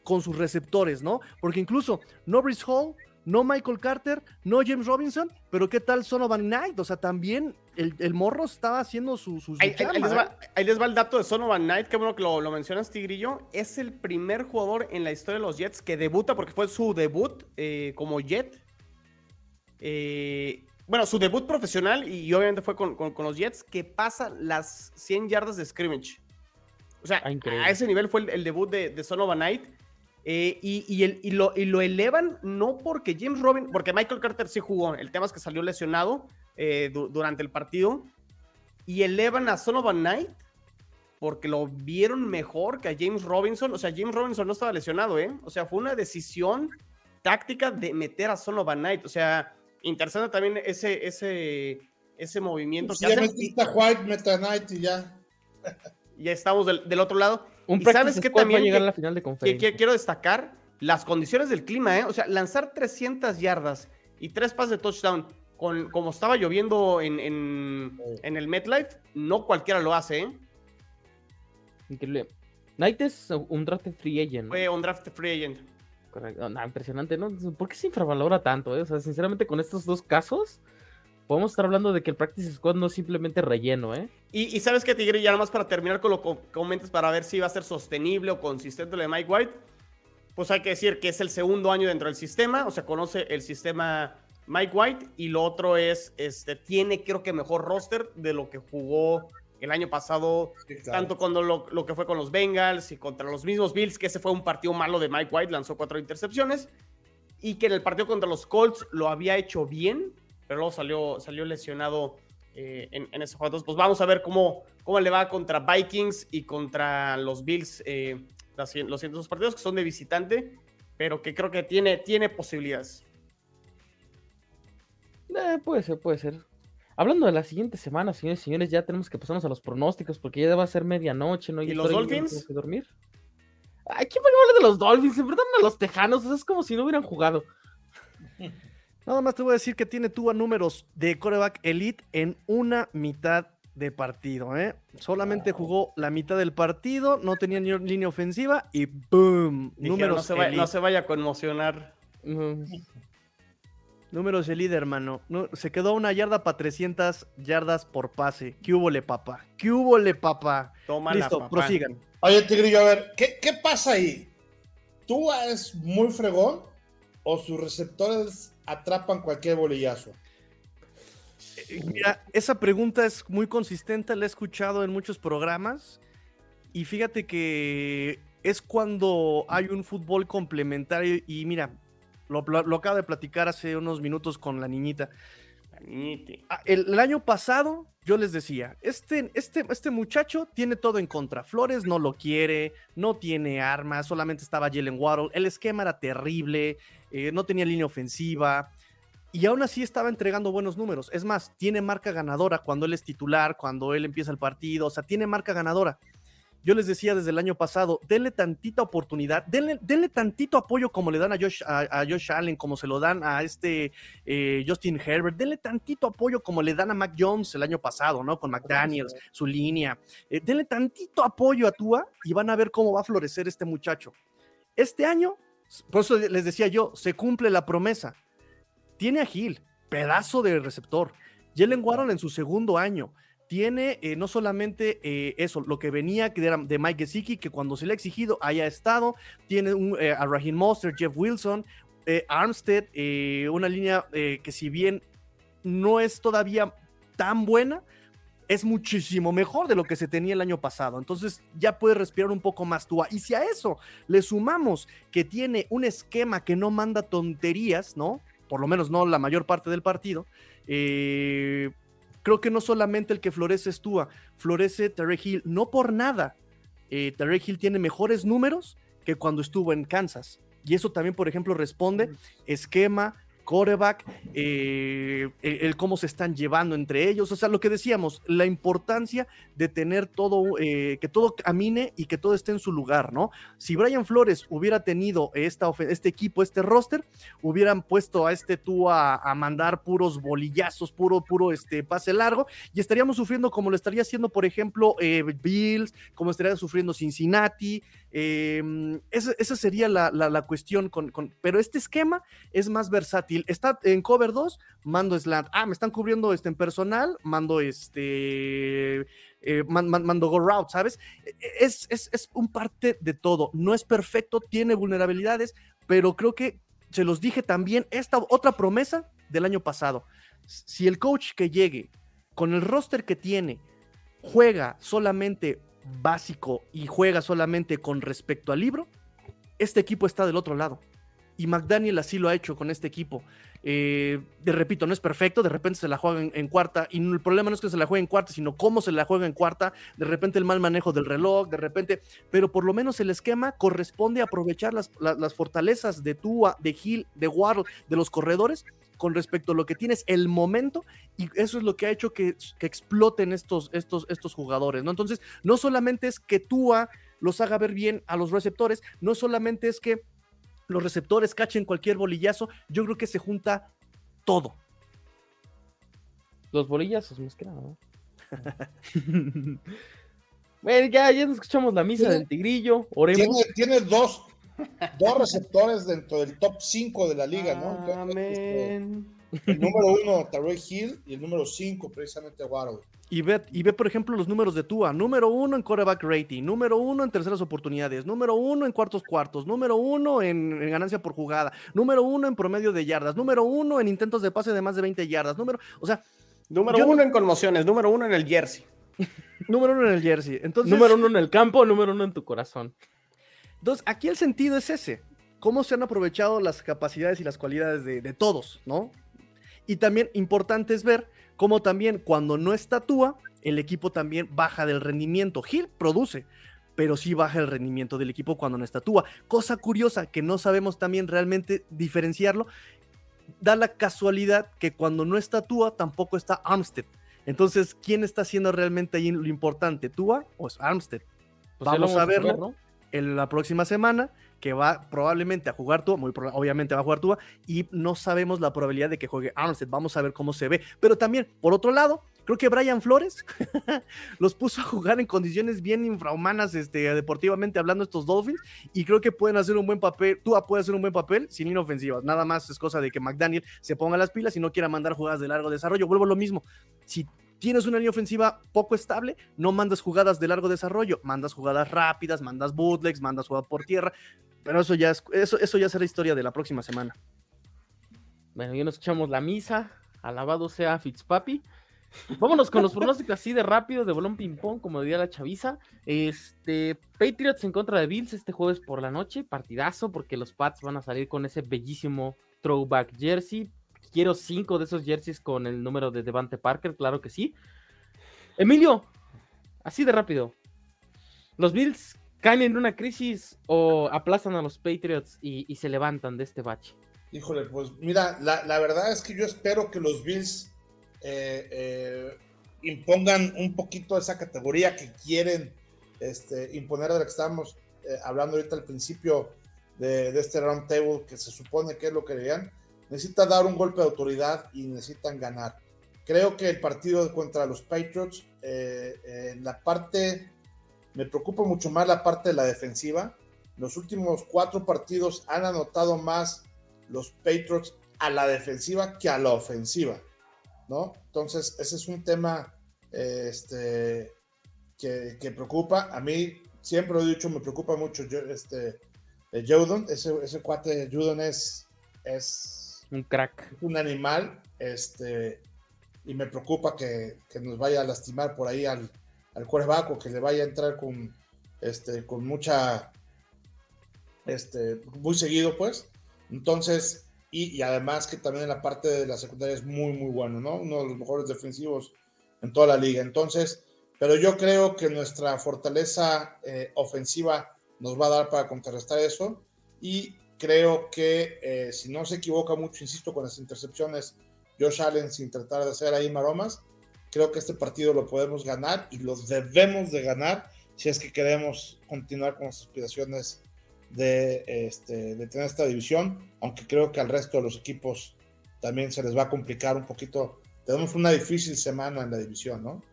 con sus receptores, ¿no? Porque incluso no Brice Hall, no Michael Carter, no James Robinson, pero ¿qué tal Sonovan Knight? O sea, también el, el morro estaba haciendo su, su, su Ahí, ahí- ahí chamba, les ¿eh? va, ahí les va el dato de Sonovan Knight, qué bueno que lo, lo mencionas, Tigrillo. Es el primer jugador en la historia de los Jets que debuta, porque fue su debut eh, como Jet. Eh, bueno, su debut profesional y, obviamente fue con, con- con los Jets, que pasa las 100 yardas de scrimmage. O sea, Ah, a ese nivel fue el, el debut de, de Sonovan Knight. Eh, y, y el- y lo, y lo elevan no porque James Robin, porque Michael Carter sí jugó, el tema es que salió lesionado eh, du- durante el partido, y elevan a Sonovan Knight porque lo vieron mejor que a James Robinson. O sea, James Robinson no estaba lesionado, ¿eh? O sea, fue una decisión táctica de meter a Sonovan Knight. O sea, interesante también ese, ese, ese movimiento Si que ya hacen. metiste a White, Meta Knight y ya. Ya estamos del, del otro lado. Un ¿Y practice sabes también llegar que- a la final de que, conferencia. que quiero destacar las condiciones del clima, ¿eh? O sea, lanzar 300 yardas y tres pases de touchdown con, como estaba lloviendo en, en, en el MetLife, no cualquiera lo hace, ¿eh? Increíble. Knight es un draft free agent. Fue un draft free agent. Correcto. Impresionante, ¿no? ¿Por qué se infravalora tanto? eh? O sea, sinceramente, con estos dos casos, podemos estar hablando de que el Practice Squad no es simplemente relleno, ¿eh? Y, sabes que Tigre, ya nada más para terminar con lo que comentas para ver si va a ser sostenible o consistente lo de Mike White, pues hay que decir que es el segundo año dentro del sistema, o sea, conoce el sistema Mike White y lo otro es, este, tiene creo que mejor roster de lo que jugó el año pasado, tanto cuando lo, lo que fue con los Bengals y contra los mismos Bills, que ese fue un partido malo de Mike White, lanzó cuatro intercepciones, y que en el partido contra los Colts lo había hecho bien, pero luego salió, salió lesionado eh, en, en ese juego. Entonces, pues vamos a ver cómo, cómo le va contra Vikings y contra los Bills eh, las- los siguientes dos partidos, que son de visitante, pero que creo que tiene, tiene posibilidades. Eh, puede ser, puede ser. Hablando de la siguiente semana, señores y señores, ya tenemos que pasarnos a los pronósticos porque ya va a ser medianoche, ¿no? ¿Y Ya los Dolphins? que dormir. Ay, ¿quién va a hablar de los Dolphins? Se enfrentan a los Tejanos, o sea, es como si no hubieran jugado. Nada más te voy a decir que tiene Tua números de coreback elite en una mitad de partido, ¿eh? Solamente jugó la mitad del partido, no tenía ni línea ofensiva y ¡boom! Dijeron, Números no, se vaya, elite. no se vaya a conmocionar. Números de líder, hermano. No, se quedó una yarda para 300 yardas por pase. ¿Qué hubo le, papá? ¿Qué hubo le, papá? Toma Listo, papá. prosigan. Oye, Tigrillo, a ver, ¿qué, qué pasa ahí? ¿Tú es muy fregón o sus receptores atrapan cualquier bolillazo? Eh, Mira, esa pregunta es muy consistente, la he escuchado en muchos programas. Y fíjate que es cuando hay un fútbol complementario. Y mira, lo, lo- lo acabo de platicar hace unos minutos con la niñita. Cañite. Ah, El, el año pasado yo les decía, este, este, este muchacho tiene todo en contra. Flores no lo quiere, no tiene armas, solamente estaba Jalen Waddle. El esquema era terrible, eh, no tenía línea ofensiva. Y aún así estaba entregando buenos números. Es más, tiene marca ganadora cuando él es titular, cuando él empieza el partido. O sea, tiene marca ganadora. Yo les decía desde el año pasado, denle tantita oportunidad, denle, denle tantito apoyo como le dan a Josh, a, Josh Allen, como se lo dan a este eh, Justin Herbert, denle tantito apoyo como le dan a Mac Jones el año pasado, ¿no? Con McDaniels, su línea. Eh, denle tantito apoyo a Tua y van a ver cómo va a florecer este muchacho. Este año, por eso les decía yo, se cumple la promesa. Tiene a Gil, pedazo de receptor. Jalen Warren en su segundo año tiene eh, no solamente eh, eso, lo que venía de, Mike Gesicki, que cuando se le ha exigido haya estado, tiene eh, a Raheem Monster, Jeff Wilson, Armstead, una línea que si bien no es todavía tan buena, es muchísimo mejor de lo que se tenía el año pasado. Entonces ya puede respirar un poco más tú. Y si a eso le sumamos que tiene un esquema que no manda tonterías, ¿no? Por lo menos no la mayor parte del partido, eh, creo que no solamente el que florece es Tua, florece Terry Hill, no por nada. Eh, Terry Hill tiene mejores números que cuando estuvo en Kansas. Y eso también, por ejemplo, responde esquema, coreback, eh, el, cómo se están llevando entre ellos, o sea, lo que decíamos, la importancia de tener todo, eh, que todo camine y que todo esté en su lugar, ¿no? Si Brian Flores hubiera tenido esta, este equipo, este roster, hubieran puesto a este tú a, mandar puros bolillazos, puro, puro este pase largo, y estaríamos sufriendo como lo estaría haciendo, por ejemplo, eh, Bills, como estaría sufriendo Cincinnati, em, esa, sería la, cuestión, con, pero este esquema es más versátil Está en cover 2, mando slant. Ah, me están cubriendo este en personal, mando este. Eh, mando go route, ¿sabes? E, e, es, es, es un parte de todo. No es perfecto, tiene vulnerabilidades, pero creo que se los dije también esta otra promesa del año pasado. Si el coach que llegue con el roster que tiene juega solamente básico y juega solamente con respecto al libro, este equipo está del otro lado y McDaniel así lo ha hecho con este equipo. Eh, de repito, no es perfecto, de repente se la juega en, cuarta, y el problema no es que se la juegue en cuarta, sino cómo se la juega en cuarta, de repente el mal manejo del reloj, de repente, pero por lo menos el esquema corresponde aprovechar las, fortalezas de Tua, de Hill, de Waddle, de los corredores, con respecto a lo que tienes, el momento, y eso es lo que ha hecho que, exploten estos, estos, estos jugadores, ¿no? Entonces, no solamente es que Tua los haga ver bien a los receptores, no solamente es que los receptores cachen cualquier bolillazo, yo creo que se junta todo. Los bolillazos, más que nada. bueno, ya, ya escuchamos la misa del tigrillo. Tiene, tiene dos, dos receptores dentro del top 5 de la liga, ¿no? Amén. El número uno, Tarek Hill, y el número 5, precisamente Waddle. Y ve, y ve, por ejemplo, los números de Tua. Número uno en quarterback rating, número uno en terceras oportunidades, número uno en cuartos cuartos, número uno en, ganancia por jugada, número uno en promedio de yardas, número uno en intentos de pase de más de 20 yardas, número, o sea... Número uno en conmociones, número uno en el jersey. número uno en el jersey. Entonces, número uno en el campo, número uno en tu corazón. Entonces, aquí el sentido es ese. Cómo se han aprovechado las capacidades y las cualidades de, de todos, ¿no? Y también importante es ver como también cuando no está Tua, el equipo también baja del rendimiento. Gil produce, pero sí baja el rendimiento del equipo cuando no está Tua. Cosa curiosa que no sabemos también realmente diferenciarlo. Da la casualidad que cuando no está Tua tampoco está Armstead. Entonces, ¿quién está haciendo realmente ahí lo importante? ¿Tua o es Armstead? Pues vamos, a verlo en la próxima semana que va probablemente a jugar Tua, muy obviamente va a jugar Tua, y no sabemos la probabilidad de que juegue Armstead. Vamos a ver cómo se ve. Pero también, por otro lado, creo que Brian Flores los puso a jugar en condiciones bien infrahumanas, este, deportivamente hablando, estos Dolphins, y creo que pueden hacer un buen papel. Tua puede hacer un buen papel sin inofensivas. Nada más es cosa de que McDaniel se ponga las pilas y no quiera mandar jugadas de largo desarrollo. Vuelvo a lo mismo. Si tienes una línea ofensiva poco estable, no mandas jugadas de largo desarrollo, mandas jugadas rápidas, mandas bootlegs, mandas jugadas por tierra, pero eso ya, es, eso, eso ya será historia de la próxima semana. Bueno, ya nos echamos la misa. Alabado sea Fitzpapi. Vámonos con los pronósticos así de rápido, de bolón ping-pong, como diría la chaviza. Este, Patriots en contra de Bills este jueves por la noche, partidazo, porque los Pats van a salir con ese bellísimo throwback jersey. Quiero cinco de esos jerseys con el número de Devante Parker, claro que sí. Emilio, así de rápido. Los Bills caen en una crisis o aplazan a los Patriots y, se levantan de este bache? Híjole, pues mira, la, verdad es que yo espero que los Bills eh, eh, impongan un poquito esa categoría que quieren este, imponer de lo que estábamos eh, hablando ahorita al principio de, de este round table, que se supone que es lo que querían, necesita dar un golpe de autoridad y necesitan ganar. Creo que el partido contra los Patriots, eh, la parte, me preocupa mucho más la parte de la defensiva. Los últimos cuatro partidos han anotado más los Patriots a la defensiva que a la ofensiva, ¿no? Entonces, ese es un tema eh, este, que, que, preocupa. A mí, siempre lo he dicho, me preocupa mucho este, Judon. Ese, ese cuate Judon es, es un crack. Un animal. Este, y me preocupa que, que, nos vaya a lastimar por ahí al, al o que le vaya a entrar con, este, con mucha, este, muy seguido, pues. Entonces, y, además que también en la parte de la secundaria es muy, muy bueno, ¿no? Uno de los mejores defensivos en toda la liga. Entonces, pero yo creo que nuestra fortaleza eh, ofensiva nos va a dar para contrarrestar eso. Y creo que eh, si no se equivoca mucho, insisto, con las intercepciones Josh Allen sin tratar de hacer ahí maromas. Creo que este partido lo podemos ganar y lo debemos de ganar si es que queremos continuar con las aspiraciones de, este, de tener esta división, aunque creo que al resto de los equipos también se les va a complicar un poquito. Tenemos una difícil semana en la división, ¿no?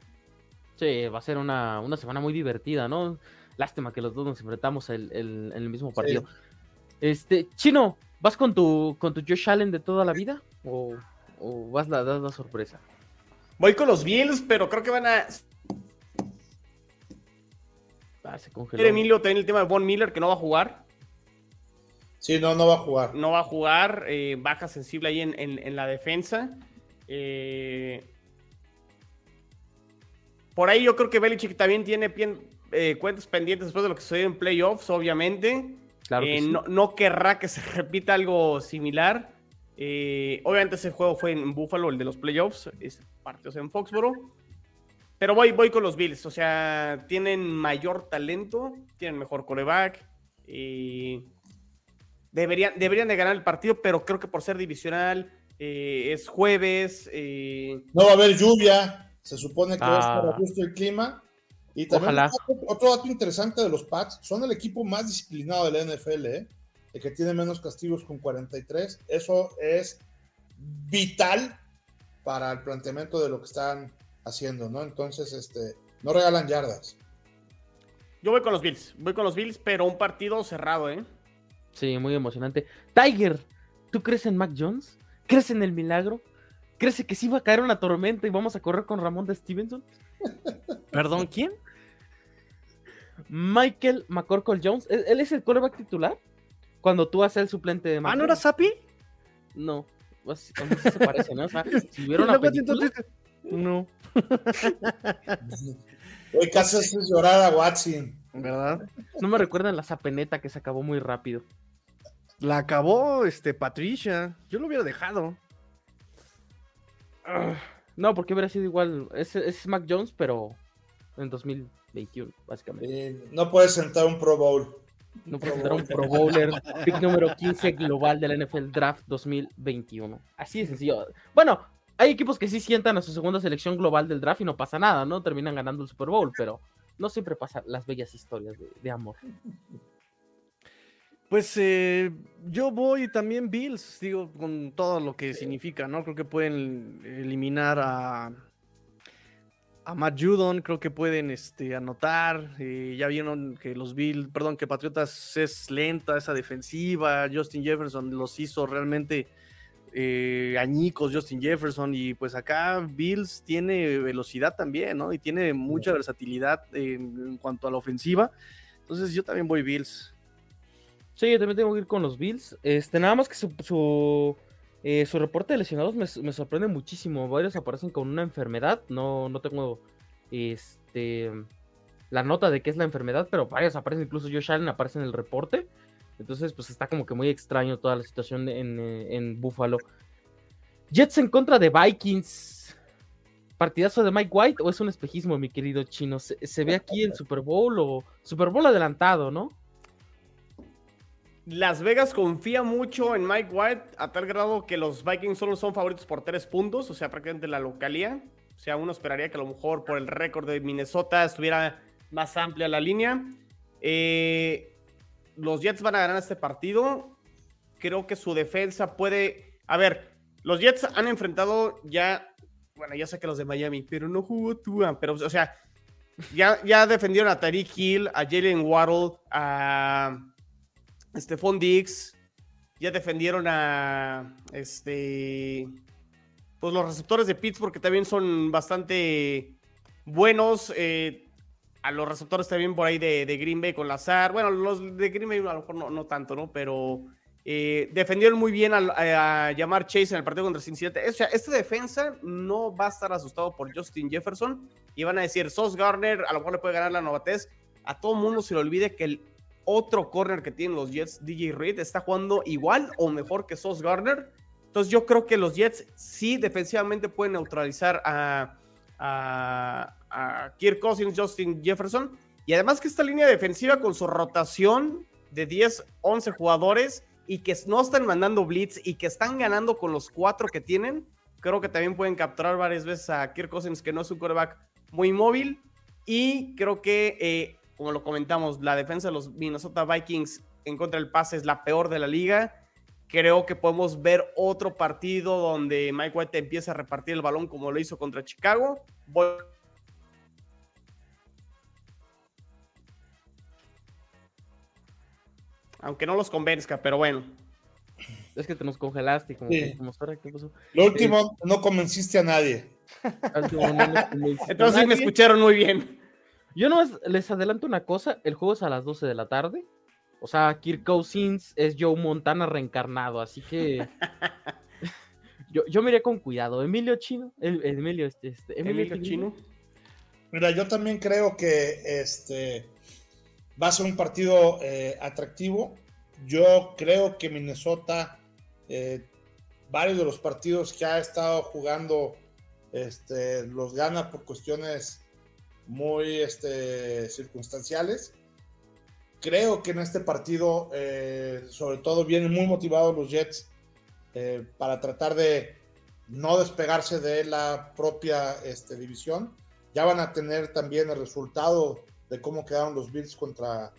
Sí, va a ser una, una semana muy divertida, ¿no? Lástima que los dos nos enfrentamos el, el, en el mismo partido. Sí. Este, Chino, ¿vas con tu, con tu Josh Allen de toda la vida? ¿O ¿O vas a dar la sorpresa? Voy con los Bills, pero creo que van a. Ah, se congeló. Emilio tiene el tema de Von Miller que no va a jugar. Sí, no, no va a jugar. No va a jugar. Eh, baja sensible ahí en, en, en la defensa. Eh... Por ahí yo creo que Belichick también tiene pien, eh, cuentas pendientes después de lo que sucedió en playoffs, obviamente. Claro que Eh, sí. no, no querrá que se repita algo similar. Eh, obviamente ese juego fue en Buffalo, el de los playoffs, es partidos en Foxboro. Pero voy, voy con los Bills, o sea, tienen mayor talento, tienen mejor coreback. eh, deberían, deberían de ganar el partido, pero creo que por ser divisional, eh, es jueves. eh, No va a haber lluvia, se supone que va a estar Ah. a el clima. Y también Ojalá. otro, otro dato interesante de los Pats, son el equipo más disciplinado de la NFL, ¿eh? el que tiene menos castigos con 43. Eso es vital para el planteamiento de lo que están haciendo, ¿no? Entonces, este, no regalan yardas. yo voy con los Bills, voy con los Bills, pero un partido cerrado, ¿eh? Sí, muy emocionante. Tiger, ¿tú crees en Mac Jones? ¿Crees en el milagro? ¿Crees que sí va a caer una tormenta y vamos a correr con Ramón de Stevenson? Perdón, ¿quién? Michael McCorkle Jones, ¿él él es el quarterback titular? Cuando tú haces el suplente de Ah, ¿no era Sapi? No, pues, o sea, se parece, ¿no? O sea, si hubiera una Luego, película, No, Hoy casi haces llorar a Watson. ¿verdad? no me recuerdan la zapeneta que se acabó muy rápido. La acabó este Patricia. Yo lo hubiera dejado. Ah, No, porque hubiera sido igual. Es, es Mac Jones, pero en 2021, básicamente. Eh, no puedes sentar un Pro Bowl. No puede ser un Pro Bowler, pick número 15 global del NFL Draft 2021. Así de sencillo. Bueno, hay equipos que sí sientan a su segunda selección global del draft y no pasa nada, ¿no? Terminan ganando el Super Bowl, pero no siempre pasan las bellas historias de, de amor. Pues eh, yo voy también Bills, digo, con todo lo que significa, ¿no? Creo que pueden eliminar a, a Matt Judon, creo que pueden este, anotar. eh, ya vieron que los Bills, perdón, que Patriotas es lenta esa defensiva. Justin Jefferson los hizo realmente eh, añicos, Justin Jefferson. Y pues acá Bills tiene velocidad también, ¿no? Y tiene mucha versatilidad en- en cuanto a la ofensiva. Entonces yo también voy Bills. Sí, yo también tengo que ir con los Bills. Este, nada más que su, su, eh, su reporte de lesionados me, me sorprende muchísimo. Varios aparecen con una enfermedad. No, no tengo este, la nota de qué es la enfermedad, pero varios aparecen. Incluso Josh Allen aparece en el reporte. Entonces, pues está como que muy extraño toda la situación en, eh, en Buffalo. Jets en contra de Vikings. ¿Partidazo de Mike White o es un espejismo, mi querido chino? ¿Se, se ve aquí el Super Bowl o Super Bowl adelantado, no? Las Vegas confía mucho en Mike White a tal grado que los Vikings solo son favoritos por tres puntos, o sea, prácticamente la localía. O sea, uno esperaría que a lo mejor por el récord de Minnesota estuviera más amplia la línea. Eh, los Jets van a ganar este partido. Creo que su defensa puede. A ver, los Jets han enfrentado ya. Bueno, ya sé que los de Miami, pero no jugó Tua. Pero, o sea, ya, ya defendieron a Tariq Hill, a Jalen Waddle, a Stephon Diggs. Ya defendieron a. Este. Pues los receptores de Pittsburgh, que también son bastante buenos. Eh, a los receptores también por ahí de, Green Bay con Lazar. Bueno, los de Green Bay a lo mejor no, tanto, ¿no? Pero eh, defendieron muy bien a, llamar Chase en el partido contra Cincinnati. O sea, esta defensa no va a estar asustado por Justin Jefferson y van a decir, Sos Garner a lo mejor le puede ganar la novatez. A todo mundo se le olvide que el otro corner que tienen los Jets, DJ Reed, está jugando igual o mejor que Sos Garner. Entonces yo creo que los Jets sí defensivamente pueden neutralizar a, a, Kirk Cousins, Justin Jefferson. Y además que esta línea defensiva con su rotación de 10, 11 jugadores y que no están mandando blitz y que están ganando con los cuatro que tienen, creo que también pueden capturar varias veces a Kirk Cousins, que no es un quarterback muy móvil. Y creo que, eh, como lo comentamos, la defensa de los Minnesota Vikings en contra del pase es la peor de la liga. Creo que podemos ver otro partido donde Mike White empieza a repartir el balón como lo hizo contra Chicago. Aunque no los convenzca, pero bueno. Es que te nos congelaste. Como, Lo último, no convenciste a nadie. Entonces me escucharon muy bien. Yo no les adelanto una cosa. El juego es a las 12 de la tarde. O sea, Kirk Cousins es Joe Montana reencarnado. Así que yo, yo me con cuidado. Emilio Chino. Emilio, este, este Emilio, Chino. Mira, yo también creo que este va a ser un partido eh, atractivo. Yo creo que Minnesota, eh, varios de los partidos que ha estado jugando, este, los gana por cuestiones muy este, circunstanciales. Creo que en este partido, eh, sobre todo, vienen muy motivados los Jets para tratar de no despegarse de la propia este, división. Ya van a tener también el resultado de cómo quedaron los Bills contra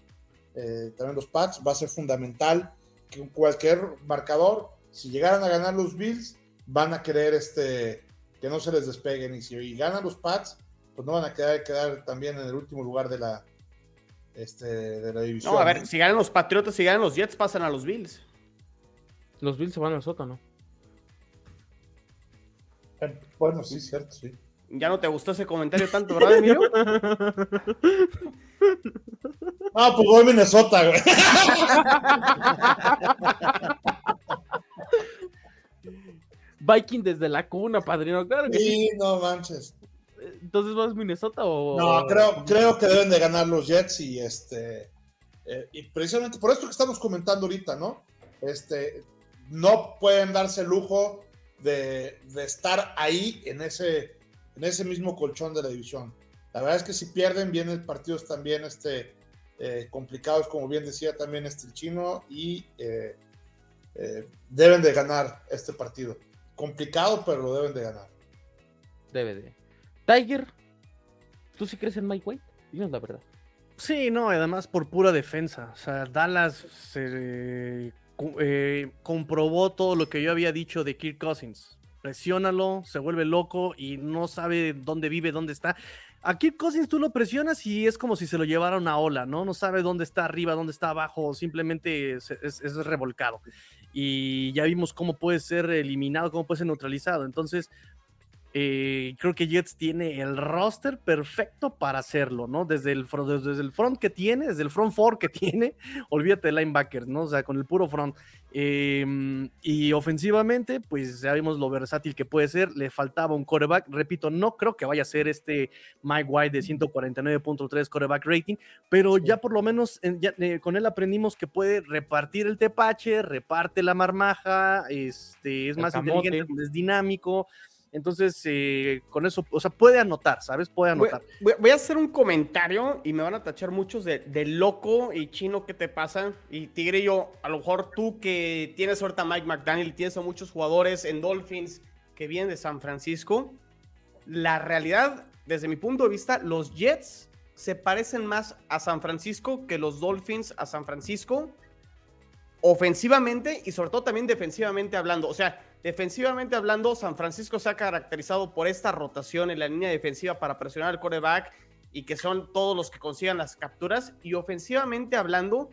eh, también los Pats, va a ser fundamental que cualquier marcador, si llegaran a ganar los Bills, van a querer este, que no se les despeguen. Y si ganan los Pats, pues no van a quedar, quedar también en el último lugar de la, este, de la división. No, a ver, si ganan los Patriotas, si ganan los Jets, pasan a los Bills. Los Bills se van al sótano. Eh, bueno, sí, cierto, sí. Ya no te gustó ese comentario tanto, ¿verdad, Emilio? Ah, pues voy a Minnesota, güey. Viking desde la cuna, padrino, claro que sí. no manches. Entonces vas Minnesota o. No, creo, creo que deben de ganar los Jets y este. Eh, y precisamente por esto que estamos comentando ahorita, ¿no? Este. No pueden darse el lujo de, de estar ahí en ese en ese mismo colchón de la división. La verdad es que si pierden, vienen partidos también este, eh, complicados, como bien decía también este chino, y eh, eh, deben de ganar este partido. Complicado, pero lo deben de ganar. Debe de. Tiger, ¿tú sí crees en Mike White? Dinos la verdad. Sí, no, además por pura defensa. O sea, Dallas comprobó todo lo que yo había dicho de Kirk Cousins presiónalo, se vuelve loco y no sabe dónde vive, dónde está. Aquí Cousins tú lo presionas y es como si se lo llevara una ola, ¿no? No sabe dónde está arriba, dónde está abajo, simplemente es, es, revolcado. Y ya vimos cómo puede ser eliminado, cómo puede ser neutralizado. Entonces, eh, creo que Jets tiene el roster perfecto para hacerlo, ¿no? Desde el, desde el front que tiene, desde el front four que tiene, olvídate de linebackers, ¿no? O sea, con el puro front. Em, y ofensivamente, pues ya vimos lo versátil que puede ser. Le faltaba un coreback. Repito, no creo que vaya a ser este Mike White de 149.3 coreback rating, pero ya por lo menos eh, con él aprendimos que puede repartir el tepache, reparte la marmaja, este, es más inteligente, es dinámico. Entonces, eh, con eso, o sea, puede anotar, ¿sabes? Puede anotar. Voy, a hacer un comentario y me van a tachar muchos de, loco y chino ¿qué te pasa. Y Tigre, yo, a lo mejor tú que tienes ahorita a Mike McDaniel y tienes a muchos jugadores en Dolphins que vienen de San Francisco, la realidad, desde mi punto de vista, los Jets se parecen más a San Francisco que los Dolphins a San Francisco, ofensivamente y sobre todo también defensivamente hablando. O sea, defensivamente hablando, San Francisco se ha caracterizado por esta rotación en la línea defensiva para presionar al coreback y que son todos los que consigan las capturas. Y ofensivamente hablando,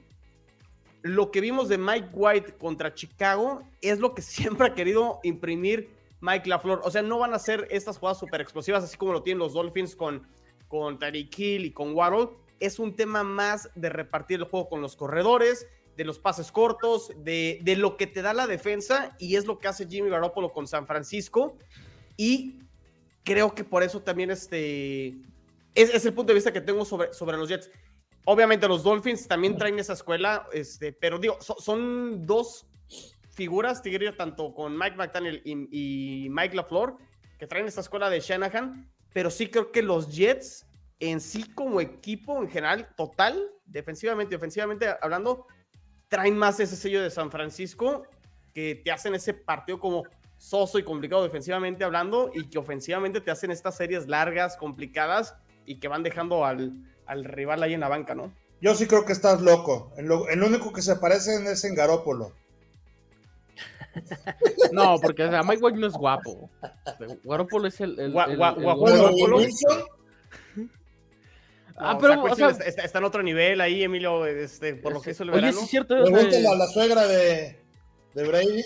lo que vimos de Mike White contra Chicago es lo que siempre ha querido imprimir Mike LaFleur. O sea, no van a ser estas jugadas súper explosivas, así como lo tienen los Dolphins con, con Tyreek Hill y con Waddle. Es un tema más de repartir el juego con los corredores, de los pases cortos, de, de lo que te da la defensa, y es lo que hace Jimmy Garoppolo con San Francisco. Y creo que por eso también este, es, el punto de vista que tengo sobre, sobre los Jets. Obviamente los Dolphins también traen esa escuela, este, pero digo, son dos figuras, Tigrillo, tanto con Mike McDaniel y, Mike LaFleur, que traen esta escuela de Shanahan, pero sí creo que los Jets en sí como equipo en general, total, defensivamente y ofensivamente hablando, traen más ese sello de San Francisco que te hacen ese partido como soso y complicado defensivamente hablando y que ofensivamente te hacen estas series largas, complicadas y que van dejando al, al rival ahí en la banca, ¿no? Yo sí creo que estás loco. El, el único que se parecen es en Garópolo. No, porque o sea, Mike White no es guapo. Garópolo es el. el, guapo. Ah, pero o sea, está, en otro nivel ahí, Emilio, este, por lo que hizo el verano. Oye, sí es cierto. Pregúntale a la suegra de, de Brady.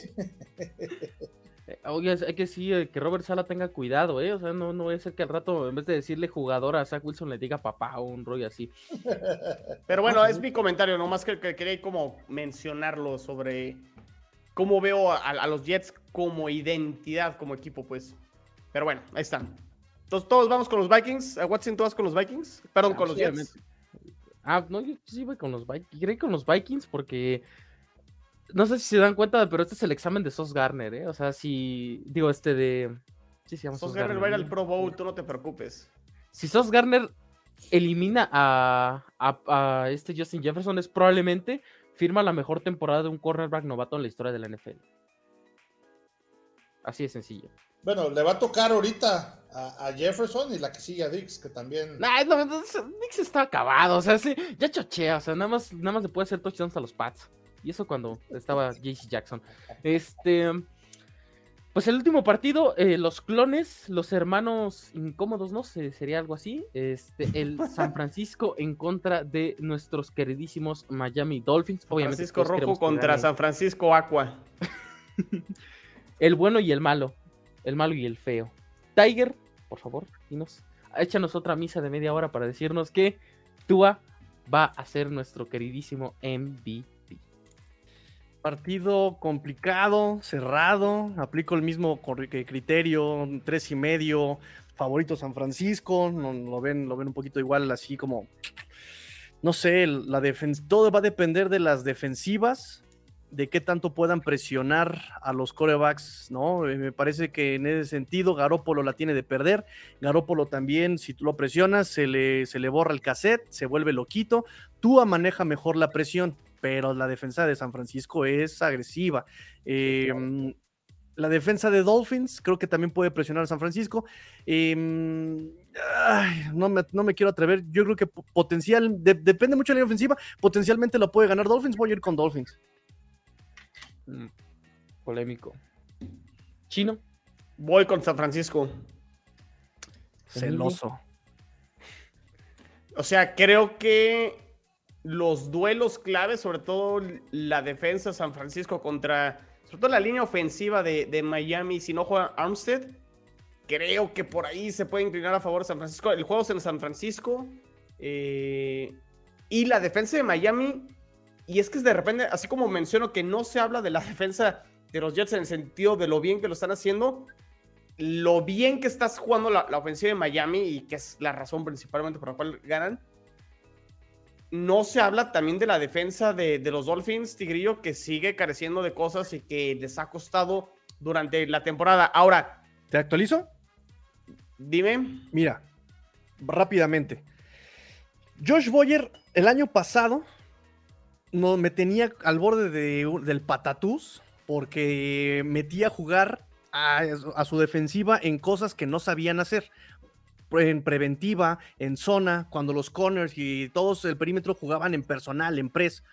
Eh, oye, hay que sí, eh, que Robert Sala tenga cuidado, ¿eh? O sea, no, no es el que al rato, en vez de decirle jugador a Zach Wilson, le diga papá o un rollo así. Pero bueno, es mi comentario, nomás que, que quería como mencionarlo sobre cómo veo a, los Jets como identidad, como equipo, pues. Pero bueno, ahí están. Entonces, todos vamos con los Vikings. Watson, ¿tú vas con los Vikings? Perdón, con los Jets. Ah, no, yo sí voy con los Vikings. Iré con los Vikings porque no sé si se dan cuenta, pero este es el examen de Sos Garner, ¿eh? O sea, si. Digo, este de. Sí, Sos, Garner, va a ir al Pro Bowl, tú no te preocupes. Si Sos Garner elimina a, a, este Justin Jefferson, es probablemente firma la mejor temporada de un cornerback novato en la historia de la NFL. Así de sencillo. Bueno, le va a tocar ahorita a, Jefferson y la que sigue a Dix, que también. Nah, no, Dix está acabado, o sea, sí, ya chochea, o sea, nada más, nada más le puede hacer touchdowns a los Pats. Y eso cuando estaba JC Jackson. Este. Pues el último partido, eh, los clones, los hermanos incómodos, ¿no? sería algo así. Este, el San Francisco en contra de nuestros queridísimos Miami Dolphins. Obviamente, Francisco Rojo contra San Francisco Aqua. el bueno y el malo. El malo y el feo. Tiger, por favor, dinos, échanos otra misa de media hora para decirnos que Tua va a ser nuestro queridísimo MVP. Partido complicado, cerrado. Aplico el mismo criterio, tres y medio. Favorito San Francisco. Lo, ven, lo ven un poquito igual, así como. No sé, la todo va a depender de las defensivas, de qué tanto puedan presionar a los corebacks, ¿no? Eh, me parece que en ese sentido Garópolo la tiene de perder. Garópolo también, si tú lo presionas, se le, se le borra el cassette, se vuelve loquito. Tua maneja mejor la presión pero la defensa de San Francisco es agresiva. Em, la defensa de Dolphins creo que también puede presionar a San Francisco. Em, no, me, quiero atrever. Yo creo que potencial, depende mucho de la ofensiva. Potencialmente lo puede ganar Dolphins. Voy a ir con Dolphins. Mm, polémico. Chino. Voy con San Francisco. Celoso. O sea, creo que los duelos claves, sobre todo la defensa de San Francisco contra, sobre todo la línea ofensiva de, Miami, si no juega Armstead, creo que por ahí se puede inclinar a favor de San Francisco. El juego es en San Francisco. Eh, y la defensa de Miami, y es que de repente, así como menciono que no se habla de la defensa de los Jets en el sentido de lo bien que lo están haciendo, lo bien que estás jugando la, la ofensiva de Miami y que es la razón principalmente por la cual ganan no se habla también de la defensa de, los Dolphins, Tigrillo, que sigue careciendo de cosas y que les ha costado durante la temporada. Ahora. ¿Te actualizo? Dime. Mira, rápidamente. Josh Boyer, el año pasado, no, me tenía al borde del patatús porque metía a jugar a, a su defensiva en cosas que no sabían hacer. en preventiva, en zona, cuando los corners y todos el perímetro jugaban en personal, en press.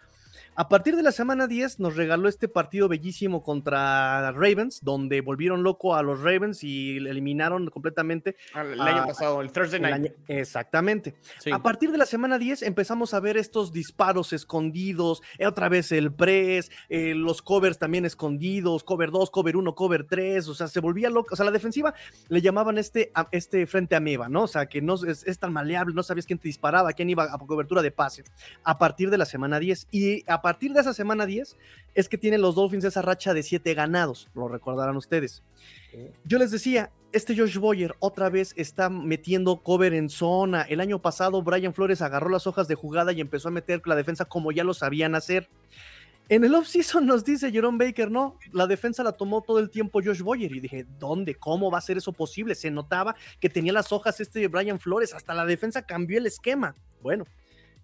A partir de la semana 10 nos regaló este partido bellísimo contra Ravens, donde volvieron loco a los Ravens y eliminaron completamente. El, año pasado, el Thursday night. exactamente. A partir de la semana 10 empezamos a ver estos disparos escondidos, eh, otra vez el press, eh, los covers también escondidos, cover 2, cover 1, cover 3, o sea, se volvía loco. O sea, la defensiva le llamaban este, este frente ameba, ¿no? O sea, que no es, es tan maleable, no sabías quién te disparaba, quién iba a cobertura de pase. A partir de la semana 10 y a partir de esa semana 10 es que tienen los Dolphins esa racha de 7 ganados, lo recordarán ustedes. Yo les decía, este Josh Boyer otra vez está metiendo cover en zona. El año pasado Brian Flores agarró las hojas de jugada y empezó a meter la defensa como ya lo sabían hacer. En el offseason nos dice Jerome Baker, no, la defensa la tomó todo el tiempo Josh Boyer. Y dije, ¿dónde? ¿Cómo va a ser eso posible? Se notaba que tenía las hojas este de Brian Flores, hasta la defensa cambió el esquema. Bueno,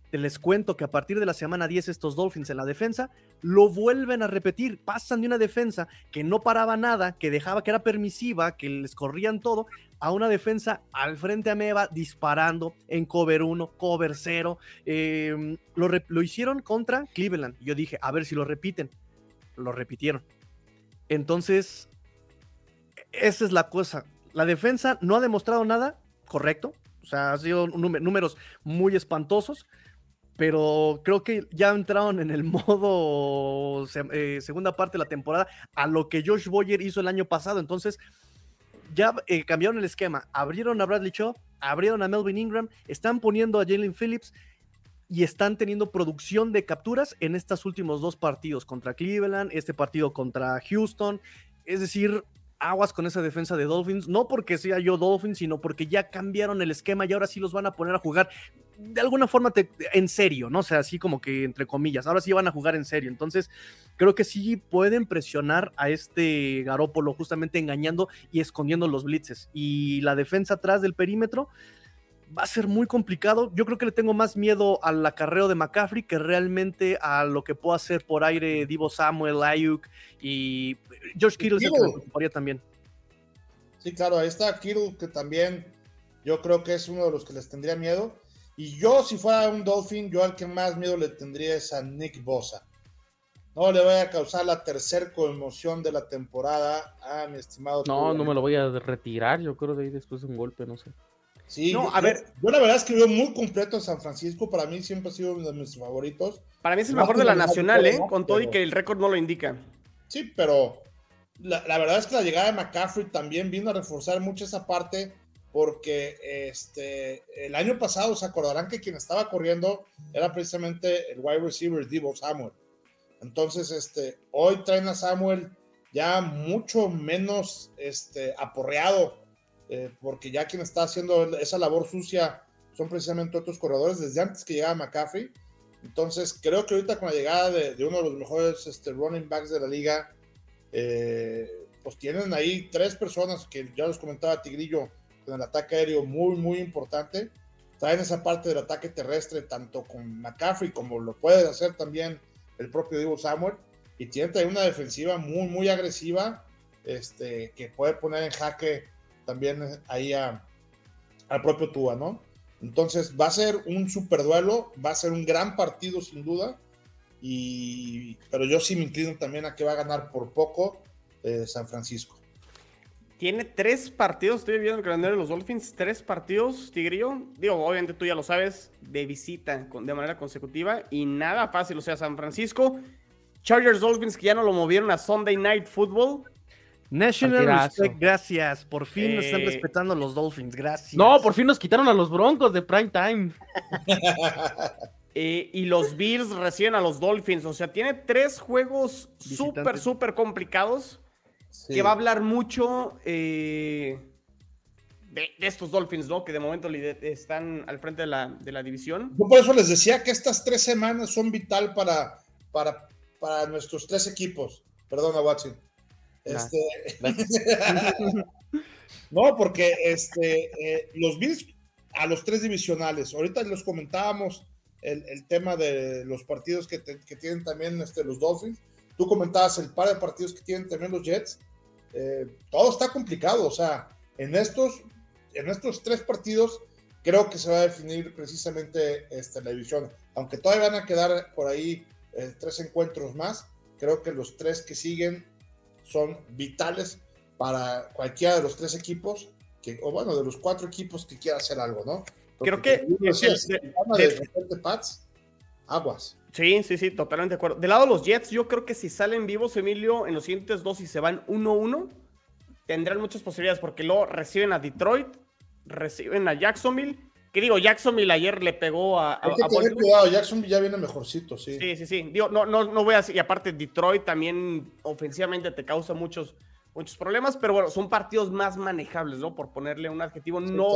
te les cuento que a partir de la semana 10 estos Dolphins en la defensa lo vuelven a repetir, pasan de una defensa que no paraba nada, que dejaba que era permisiva, que les corrían todo, a una defensa al frente a Meva disparando en cover 1, cover 0. Em, lo, lo hicieron contra Cleveland. Yo dije, a ver si lo repiten. Lo repitieron. Entonces, esa es la cosa. La defensa no ha demostrado nada, correcto. O sea, ha sido números muy espantosos pero creo que ya entraron en el modo eh, segunda parte de la temporada a lo que Josh Boyer hizo el año pasado. Entonces, ya eh, cambiaron el esquema, abrieron a Bradley Shaw, abrieron a Melvin Ingram, están poniendo a Jalen Phillips y están teniendo producción de capturas en estos últimos dos partidos contra Cleveland, este partido contra Houston. Es decir, aguas con esa defensa de Dolphins, no porque sea yo Dolphins, sino porque ya cambiaron el esquema y ahora sí los van a poner a jugar de alguna forma en serio, ¿no? O sea, así como que entre comillas, ahora sí van a jugar en serio. Entonces, creo que sí pueden presionar a este Garópolo justamente engañando y escondiendo los blitzes. Y la defensa atrás del perímetro va a ser muy complicado. Yo creo que le tengo más miedo al acarreo de McCaffrey que realmente a lo que pueda hacer por aire Divo Samuel, Ayuk y George Kittle se preocuparía también. Sí, claro, ahí está Kittle que también yo creo que es uno de los que les tendría miedo. Y yo, si fuera un Dolphin, yo al que más miedo le tendría es a Nick Bosa. No le voy a causar la tercera conmoción de la temporada a mi estimado. No, no me lo voy a retirar, yo creo de ahí después de un golpe, no sé. Sí, no, a ver. Yo, la verdad es que veo muy completo a San Francisco. Para mí siempre ha sido uno de mis favoritos. Para mí es el mejor de la nacional, ¿eh? Con todo y que el récord no lo indica. Sí, pero la, la, verdad es que la llegada de McCaffrey también vino a reforzar mucho esa parte porque este, el año pasado se acordarán que quien estaba corriendo era precisamente el wide receiver Divo Samuel. Entonces, este, hoy traen a Samuel ya mucho menos este, aporreado, eh, porque ya quien está haciendo esa labor sucia son precisamente otros corredores desde antes que llegaba McCaffrey. Entonces, creo que ahorita con la llegada de, uno de los mejores este, running backs de la liga, eh, pues tienen ahí tres personas que ya les comentaba Tigrillo, en el ataque aéreo muy, muy importante. Traen esa parte del ataque terrestre, tanto con McCaffrey como lo puede hacer también el propio Divo Samuel. Y tiene una defensiva muy, muy agresiva, este, que puede poner en jaque también ahí al propio Tua, ¿no? Entonces va a ser un super duelo, va a ser un gran partido sin duda, y, pero yo sí me inclino también a que va a ganar por poco eh, San Francisco. Tiene tres partidos, estoy viendo el calendario de los Dolphins, tres partidos, Tigrillo. Digo, obviamente tú ya lo sabes, de visita de manera consecutiva y nada fácil. O sea, San Francisco, Chargers Dolphins que ya no lo movieron a Sunday Night Football. National Respect, gracias. Por fin nos están eh, respetando los Dolphins, gracias. No, por fin nos quitaron a los Broncos de prime time. Eh, y los Bills reciben a los Dolphins. O sea, tiene tres juegos súper, súper complicados que va a hablar mucho eh, de, estos Dolphins, ¿no? Que de momento están al frente de la, de la, división. Yo por eso les decía que estas tres semanas son vital para, para, para nuestros tres equipos. Perdona, Watson. Este... no, porque este, eh, los Bills a los tres divisionales, ahorita les comentábamos el, el tema de los partidos que, que, tienen también este, los Dolphins. Tú comentabas el par de partidos que tienen también los Jets. Eh, todo está complicado, o sea, en estos en estos tres partidos creo que se va a definir precisamente este, la división. Aunque todavía van a quedar por ahí eh, tres encuentros más, creo que los tres que siguen son vitales para cualquiera de los tres equipos, que, o bueno, de los cuatro equipos que quiera hacer algo, ¿no? Creo que Pats, aguas. Sí, sí, sí, totalmente de acuerdo. Del lado de los Jets, yo creo que si salen vivos, Emilio, en los siguientes dos y se van 1-1, tendrán muchas posibilidades porque luego reciben a Detroit, reciben a Jacksonville. Que digo, Jacksonville ayer le pegó a. Hay que tener cuidado, Jacksonville ya viene mejorcito, sí. Sí, sí, sí. Digo, no, no, no voy a. Y aparte, Detroit también ofensivamente te causa muchos, muchos problemas, pero bueno, son partidos más manejables, ¿no? Por ponerle un adjetivo. no,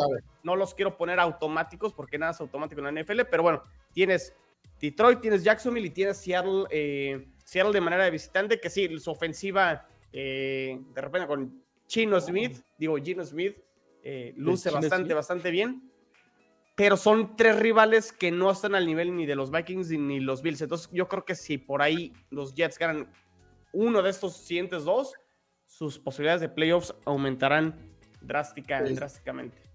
no los quiero poner automáticos porque nada es automático en la NFL, pero bueno, tienes Detroit, tienes Jacksonville y tienes Seattle, eh, Seattle de manera de visitante, que sí, su ofensiva eh, de repente con Chino Smith, digo Gino Smith, eh, luce bastante, bastante bien. Pero son tres rivales que no están al nivel ni de los Vikings ni los Bills. Entonces yo creo que si por ahí los Jets ganan uno de estos siguientes dos, sus posibilidades de playoffs aumentarán drástica, drásticamente.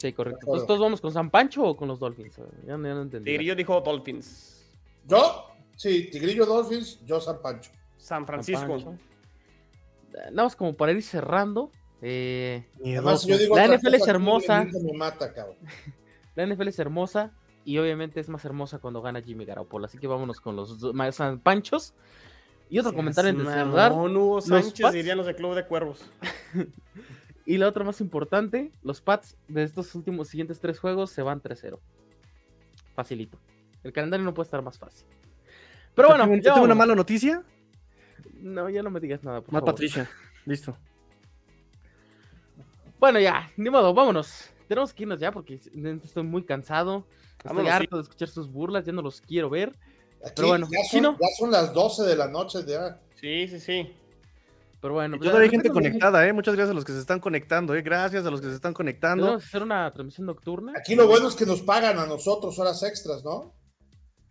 Sí, correcto. Entonces, ¿todos vamos con San Pancho o con los Dolphins? Ya, no entendí. Tigrillo dijo Dolphins. ¿Yo? Sí, Tigrillo Dolphins, yo San Pancho. San Francisco. Nada más como para ir cerrando. Eh, la NFL es hermosa. la NFL es hermosa y obviamente es más hermosa cuando gana Jimmy Garoppolo. Así que vámonos con los San Panchos. Y otro comentario en cerrar. No, Sánchez dirían los de Club de Cuervos. y la otra más importante, los Pats de estos últimos siguientes tres juegos se van 3-0. Facilito. El calendario no puede estar más fácil. Pero bueno, ¿yo tengo una mala noticia? No, ya no me digas nada, por Patricia. Listo. Bueno, ya, ni modo, vámonos. Tenemos que irnos ya porque estoy muy cansado. Estoy harto de escuchar sus burlas, ya no los quiero ver. pero bueno, ya son, ya son, las 12 de la noche ya. Sí, sí, sí. Pero bueno, pues, hay gente conectada, ¿eh? Muchas gracias a los que se están conectando, ¿eh? Gracias a los que se están conectando. Vamos a hacer una transmisión nocturna. Aquí lo bueno es que nos pagan a nosotros horas extras, ¿no?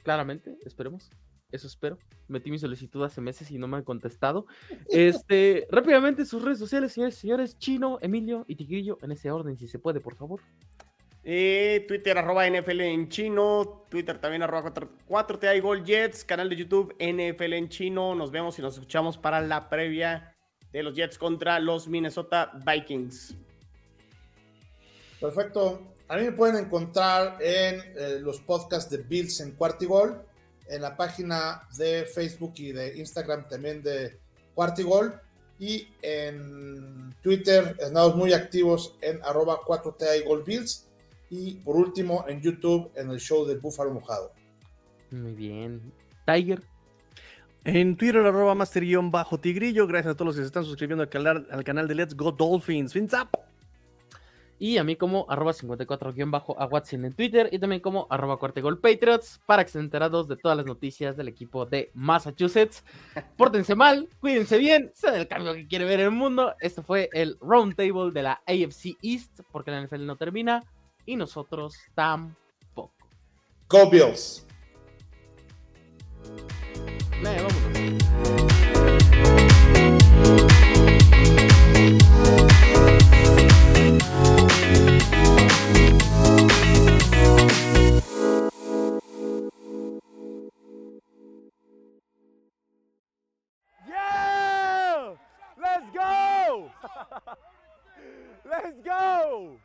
Claramente, esperemos. Eso espero. Metí mi solicitud hace meses y no me han contestado. Este, rápidamente sus redes sociales, señores, señores, Chino, Emilio y Tigrillo, en ese orden, si se puede, por favor. Eh, Twitter arroba NFL en chino, Twitter también arroba 4, t Gold Jets, canal de YouTube NFL en chino. Nos vemos y nos escuchamos para la previa de los Jets contra los Minnesota Vikings. Perfecto. A mí me pueden encontrar en eh, los podcasts de Bills en Cuartigol en la página de Facebook y de Instagram también de Cuartigol y en Twitter estamos muy activos en arroba 4TA y y por último en YouTube en el show del Búfalo Mojado. Muy bien. Tiger. En Twitter arroba master-bajo tigrillo. Gracias a todos los que se están suscribiendo al canal, al canal de Let's Go Dolphins. Fins up y a mí como arroba 54-a Watson en Twitter y también como arroba cuartegol Patriots para que estén enterados de todas las noticias del equipo de Massachusetts. Pórtense mal, cuídense bien, sea el cambio que quiere ver el mundo. Esto fue el Roundtable de la AFC East porque la NFL no termina y nosotros tampoco. Go Bills. Let's go!